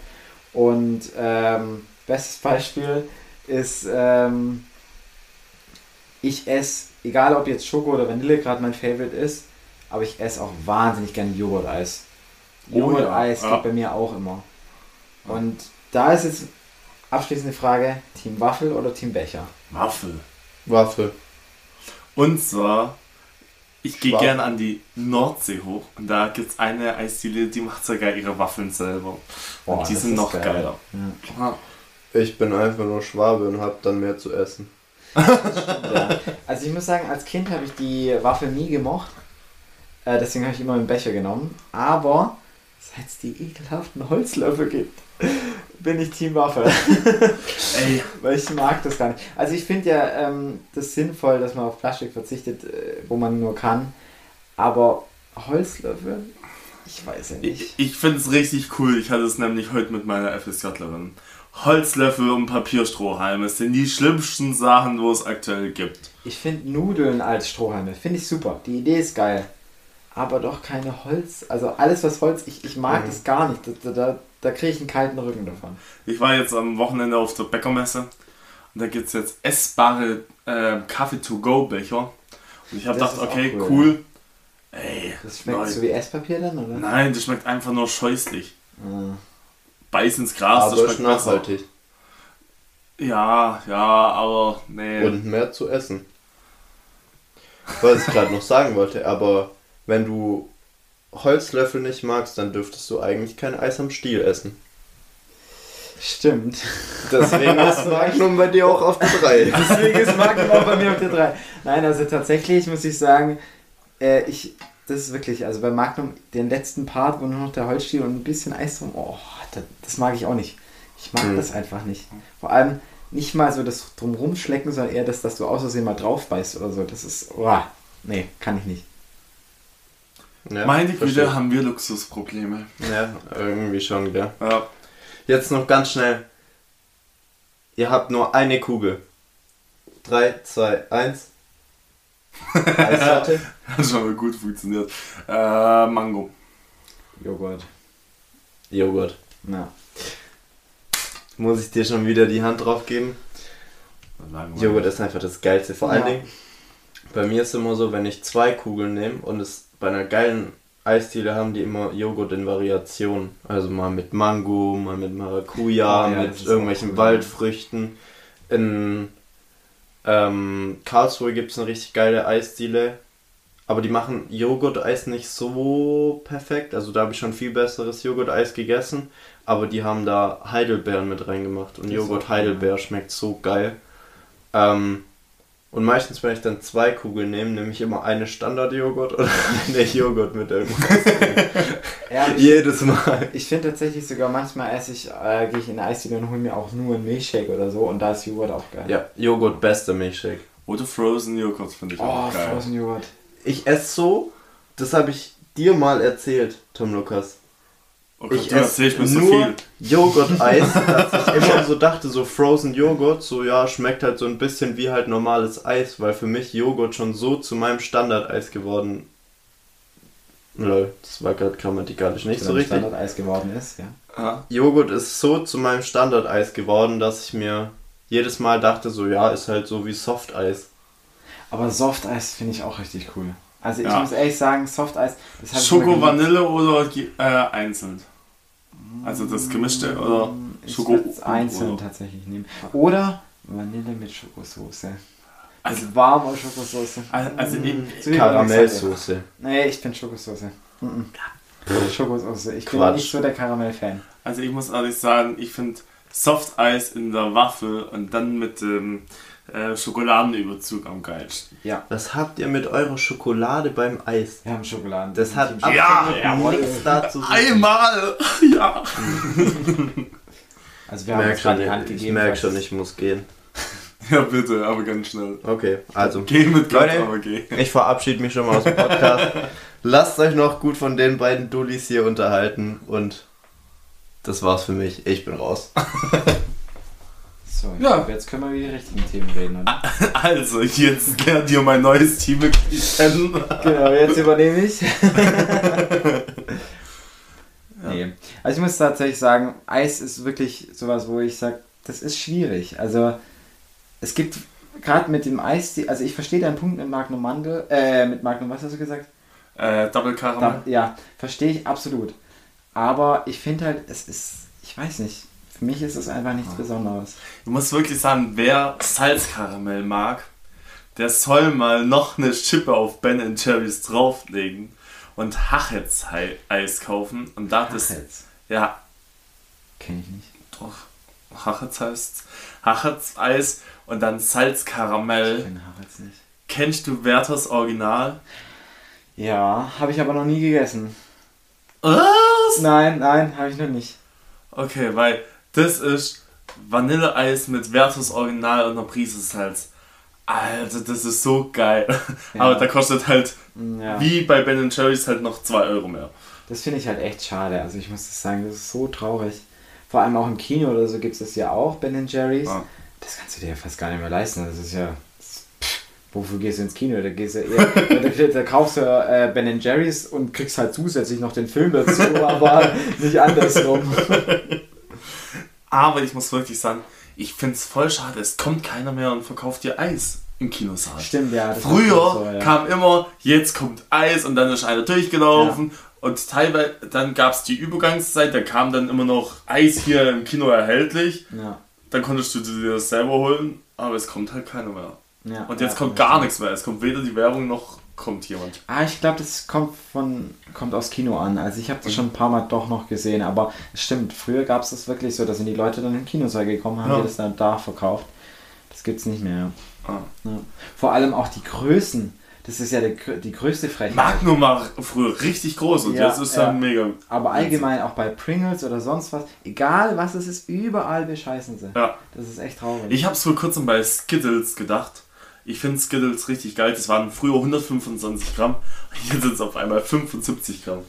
Und ähm, bestes Beispiel ist, ähm, ich esse, egal ob jetzt Schoko oder Vanille gerade mein Favorite ist, aber ich esse auch wahnsinnig gerne Joghurt-Eis. Oh Joghurt-Eis ja. geht bei mir auch immer. Und da ist jetzt abschließende Frage: Team Waffel oder Team Becher? Waffel. Waffel. Und zwar, ich gehe Schwab. gern an die Nordsee hoch und da gibt es eine Eisdiele, die macht sogar ihre Waffeln selber. Boah, und die sind noch geil. geiler. Ja. Ich bin einfach nur Schwabe und hab dann mehr zu essen. Ja. Also ich muss sagen, als Kind habe ich die Waffel nie gemocht. Äh, deswegen habe ich immer einen Becher genommen. Aber seit es die ekelhaften Holzlöffel gibt, bin ich Team Waffel. Ey, Weil ich mag das gar nicht. Also ich finde ja ähm, das sinnvoll, dass man auf Plastik verzichtet, äh, wo man nur kann. Aber Holzlöffel, ich weiß ja nicht. ich, ich finde es richtig cool. Ich hatte es nämlich heute mit meiner FSJlerin. Holzlöffel und Papierstrohhalme sind die schlimmsten Sachen, wo es aktuell gibt. Ich finde Nudeln als Strohhalme, finde ich super. Die Idee ist geil. Aber doch keine Holz. Also alles was Holz, ich, ich mag Mhm. das gar nicht. Da, da, da kriege ich einen kalten Rücken davon. Ich war jetzt am Wochenende auf der Bäckermesse Und da gibt es jetzt essbare äh, Kaffee-to-go-Becher. Und ich habe Das gedacht, okay, cool. cool. Ey, Das schmeckt nein. so wie Esspapier dann, oder? Nein, das schmeckt einfach nur scheußlich. Ah. Beiß ins Gras, das aber schmeckt ist besser. nachhaltig. Ja, ja, aber nee. Und mehr zu essen. Was ich gerade noch sagen wollte, aber wenn du Holzlöffel nicht magst, dann dürftest du eigentlich kein Eis am Stiel essen. Stimmt. Deswegen ist Magnum bei dir auch auf der 3. Deswegen ist Magnum auch bei mir auf der 3. Nein, also tatsächlich muss ich sagen, äh, ich, das ist wirklich, also bei Magnum, den letzten Part, wo nur noch der Holzstiel und ein bisschen Eis drum, oh, das, das mag ich auch nicht. Ich mag Hm. das einfach nicht. Vor allem nicht mal so das drumrum schlecken, sondern eher das, dass du aus Versehen mal drauf beißt oder so. Das ist, oh, nee, kann ich nicht. Ja, Meine Güte, haben wir Luxusprobleme. Ja, irgendwie schon, gell. Ja. Jetzt noch ganz schnell. Ihr habt nur eine Kugel. 3, 2, 1. Eissorte. Hat schon mal gut funktioniert. Äh, Mango. Joghurt. Joghurt. Ja. Muss ich dir schon wieder die Hand drauf geben? Joghurt ist einfach das Geilste. Vor allen Ja. Dingen, bei mir ist immer so, wenn ich zwei Kugeln nehme und es bei einer geilen Eisdiele haben die immer Joghurt in Variationen. Also mal mit Mango, mal mit Maracuja, Oh ja, mit irgendwelchen cool. Waldfrüchten. In ähm, Karlsruhe gibt es eine richtig geile Eisdiele. Aber die machen Joghurt-Eis nicht so perfekt. Also da habe ich schon viel besseres Joghurt-Eis gegessen. Aber die haben da Heidelbeeren mit reingemacht. Und Joghurt Heidelbeer schmeckt so geil. Ähm, und meistens, wenn ich dann zwei Kugeln nehme, nehme ich immer eine Standard-Joghurt oder eine Joghurt mit irgendwas. Ja, Jedes Mal. ich finde tatsächlich sogar manchmal esse ich, äh, gehe ich in eine Eisdiele und hole mir auch nur einen Milchshake oder so und da ist Joghurt auch geil. Ja, Joghurt bester Milchshake. Oder Frozen Joghurt finde ich Oh, auch geil. Frozen Joghurt. Ich esse so, das habe ich dir mal erzählt, Tom Lukas. Oh Gott, ich erzählst mir so nur viel. Joghurt-Eis, dass ich immer so dachte, so Frozen Joghurt, so ja, schmeckt halt so ein bisschen wie halt normales Eis, weil für mich Joghurt schon so zu meinem Standard-Eis geworden. Lol, das war gerade grammatikalisch nicht so richtig. Standard-Eis geworden ist, ja. Ja. Joghurt ist so zu meinem Standard-Eis geworden, dass ich mir jedes Mal dachte, so ja, ist halt so wie Soft-Eis. Aber Soft-Eis finde ich auch richtig cool. Also ich Ja. muss ehrlich sagen, Soft-Eis, ich immer Schoko. Vanille oder äh, einzeln? Also das gemischte oder Ich Schoko würde es einzeln oder- tatsächlich nehmen. Oder Vanille mit Schokosoße. Also, Also warme Schokosoße. also ich, So wie man gesagt Karamellsoße. Nee, ich bin Schokosoße. Mhm. Schokosoße. Ich bin Quatsch. nicht so der Karamell-Fan. also ich muss ehrlich sagen, ich finde Soft Eis in der Waffel und dann mit dem äh, Schokoladenüberzug am geilsten. Ja. Was habt ihr mit eurer Schokolade beim Eis? Wir haben Schokoladen. Das hat Team Ja, absolut jawohl. nichts dazu zu tun. Einmal! Ja! Also Ich wir haben merke uns gerade schon, die Hand ich gegeben. merk falls schon, ich muss gehen. Ja, bitte, aber ganz schnell. Okay, also. Geh mit Gott, Leute. aber geh. Ich verabschiede mich schon mal aus dem Podcast. Lasst euch noch gut von den beiden Dullis hier unterhalten und das war's für mich. Ich bin raus. So, Ja. glaube, jetzt können wir über die richtigen Themen reden. Oder? Also, jetzt lernt ihr mein neues Teammitglied kennen. Genau, jetzt übernehme ich. Nee. Also ich muss tatsächlich sagen, Eis ist wirklich sowas, wo ich sage, das ist schwierig. Also es gibt gerade mit dem Eis, also ich verstehe deinen Punkt mit Magnum Mandel, äh, mit Magnum, was hast du gesagt? Äh, Double Caramel. Da, ja, verstehe ich absolut. Aber ich finde halt, es ist, ich weiß nicht, für mich ist es einfach nichts Besonderes. Ich muss wirklich sagen, wer Salzkaramell mag, der soll mal noch eine Schippe auf Ben Jerry's drauflegen und Hachetz-Eis kaufen. Und da das. Ja, kenne ich nicht. doch. Hachetz heißt Hachetz-Eis und dann Ich Salzkaramell. kenne Hachetz nicht. Kennst du Werthers Original? Ja, habe ich aber noch nie gegessen. Was? Nein, nein, habe ich noch nicht. Okay, weil das ist Vanilleeis mit Werthers Original und einer Prise Salz. Alter, das ist so geil. Ja. Aber da kostet halt, Ja. wie bei Ben Jerry's, halt noch 2 Euro mehr. Das finde ich halt echt schade. Also ich muss das sagen, das ist so traurig. Vor allem auch im Kino oder so gibt es das ja auch, Ben Jerry's. Ja. Das kannst du dir ja fast gar nicht mehr leisten. Das ist ja. pff, Wofür gehst du ins Kino? Da gehst du eher, da, da kaufst du äh, Ben Jerry's und kriegst halt zusätzlich noch den Film dazu, aber nicht andersrum. Aber ich muss wirklich sagen, ich finde es voll schade, es kommt keiner mehr und verkauft dir Eis im Kinosaal. Stimmt, ja. Früher so, ja. kam immer, jetzt kommt Eis und dann ist einer durchgelaufen. Und teilweise, dann gab es die Übergangszeit, da kam dann immer noch Eis hier im Kino erhältlich. Ja. Dann konntest du dir das selber holen, aber es kommt halt keiner mehr. Ja, Und jetzt ja, kommt ja. gar nichts mehr. Es kommt weder die Werbung noch kommt jemand. Ah, ich glaube, das kommt von kommt aus Kino an. Also ich habe das schon ein paar Mal doch noch gesehen, aber es stimmt, früher gab es das wirklich so, da sind die Leute dann im Kinosaal gekommen, haben Ja. die das dann da verkauft. Das gibt's nicht mehr. Ah. Ja. Vor allem auch die Größen. Das ist ja die, die größte Frechheit. Magnum war früher richtig groß und Ja, jetzt ist ja. er mega. Aber allgemein auch bei Pringles oder sonst was, egal was es ist, überall bescheißen sie. Ja. Das ist echt traurig. Ich habe es vor kurzem bei Skittles gedacht. Ich finde Skittles richtig geil. Das waren früher 125 Gramm. Jetzt sind es auf einmal 75 Gramm.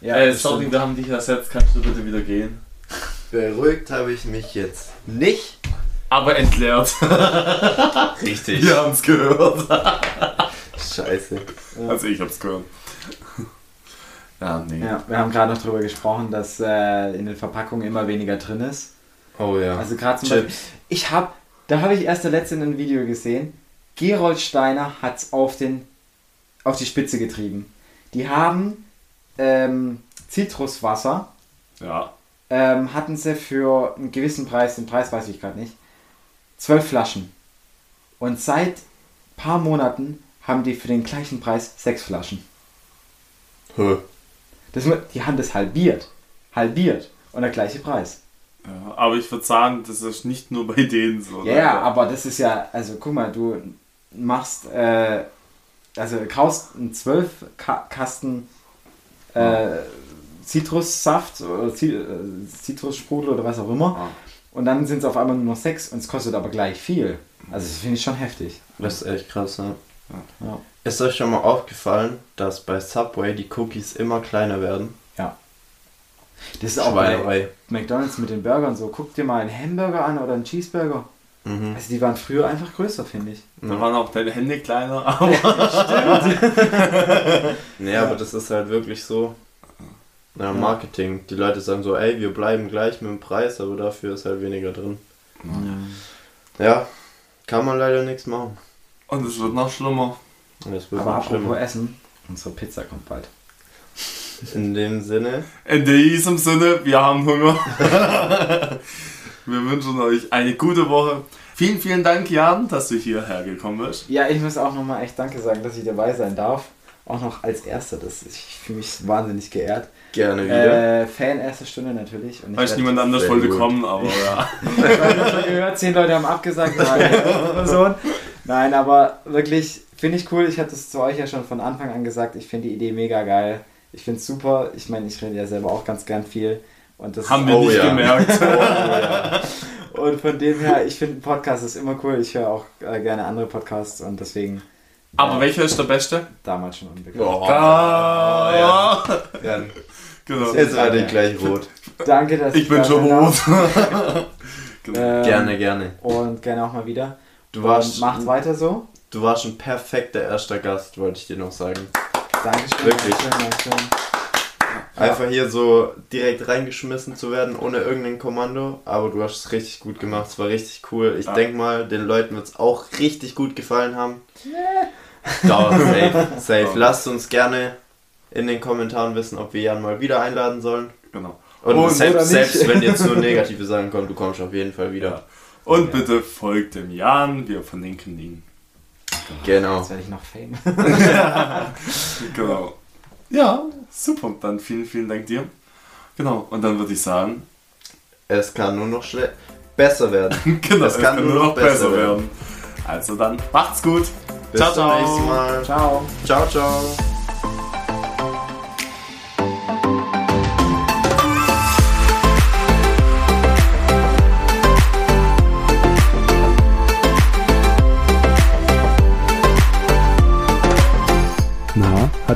ja, äh, sorry, stimmt. wir haben dich ersetzt. Kannst du bitte wieder gehen? Beruhigt habe ich mich jetzt nicht. Aber entleert. Richtig. Wir haben es gehört. Scheiße. Also ich habe es gehört. Ja, nee. Ja, wir haben gerade noch darüber gesprochen, dass äh, in den Verpackungen immer weniger drin ist. Oh ja. Also gerade zum Beispiel, Chips. ich habe, da habe ich erst letztens ein Video gesehen. Gerold Steiner hat es auf den, auf die Spitze getrieben. Die haben ähm, Zitruswasser, Ja. ähm, hatten sie für einen gewissen Preis, den Preis weiß ich gerade nicht, zwölf Flaschen. Und seit paar Monaten haben die für den gleichen Preis sechs Flaschen. Hä. Das, die haben das halbiert. Halbiert. Und der gleiche Preis. ja. Aber ich würde sagen, das ist nicht nur bei denen so. Ja, ja, aber das ist ja, also guck mal, du machst, äh, also kaufst einen 12 Ka Kasten äh, Zitrussaft oder äh, Zitrussprudel oder was auch immer Ah. und dann sind es auf einmal nur noch 6 und es kostet aber gleich viel. Also das finde ich schon heftig. Das ist echt krass, ne? Ja. Ist euch schon mal aufgefallen, dass bei Subway die Cookies immer kleiner werden? Das ist auch bei. McDonalds mit den Burgern so. Guck dir mal einen Hamburger an oder einen Cheeseburger. Mhm. Also die waren früher einfach größer, finde ich. Da waren auch deine Hände kleiner, aber Nee, aber das ist halt wirklich so. Ja, Marketing. Die Leute sagen so, ey, wir bleiben gleich mit dem Preis, aber dafür ist halt weniger drin. Ja, kann man leider nichts machen. und es wird noch schlimmer. Und Es wird Aber noch apropos schlimmer. Essen, unsere Pizza kommt bald. In dem Sinne, In diesem Sinne, wir haben Hunger. wir wünschen euch eine gute Woche. Vielen, vielen Dank, Jan, dass du hierher gekommen bist. Ja, ich muss auch nochmal echt Danke sagen, dass ich dabei sein darf. Auch noch als Erster. Das, ich fühle mich wahnsinnig geehrt. gerne wieder. Äh, Fan erster Stunde natürlich. Und ich Weiß niemand anders wollte gut. kommen, aber ja. Weil wir schon gehört, zehn Leute haben abgesagt. Nein, aber wirklich, finde ich cool. Ich hatte es zu euch ja schon von Anfang an gesagt. Ich finde die Idee mega geil. Ich finde es super. Ich meine, ich rede ja selber auch ganz gern viel. Und das Haben ist wir Oh nicht ja. gemerkt. Und von dem her, ich finde ein Podcast ist immer cool. Ich höre auch äh, gerne andere Podcasts und deswegen Aber Ja. welcher ist der beste? damals schon unbekannt. Oh, Ah, ja. ja. Genau. jetzt werde ich gleich rot. Danke, dass Ich bin da schon rot. Genau. Ähm, Gerne, gerne. Und gerne auch mal wieder. Du warst, und macht weiter so. du warst ein perfekter erster Gast, wollte ich dir noch sagen. Dankeschön. Wirklich. Dankeschön, Dankeschön. Einfach hier so direkt reingeschmissen zu werden, ohne irgendein Kommando. Aber du hast es richtig gut gemacht. Es war richtig cool. Ich Ja. denke mal, den Leuten wird es auch richtig gut gefallen haben. Doch, safe, safe. Lasst uns gerne in den Kommentaren wissen, ob wir Jan mal wieder einladen sollen. genau. Und, Und- selbst, selbst wenn jetzt nur negative Sachen kommen, du kommst auf jeden Fall wieder. Und bitte folgt dem Jan, wir verlinken ihn. Genau. Jetzt werde ich noch Fame. Genau. Ja, super. Dann vielen, vielen Dank dir. Genau. Und dann würde ich sagen, Es kann nur noch schle besser werden. genau, Es kann nur noch besser werden. Also dann, macht's gut. Bis Ciao, zum ciao. nächsten Mal. Ciao. Ciao, ciao.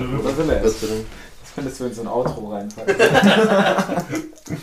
Oder Silvester. Das könntest du in so ein Outro reinpacken.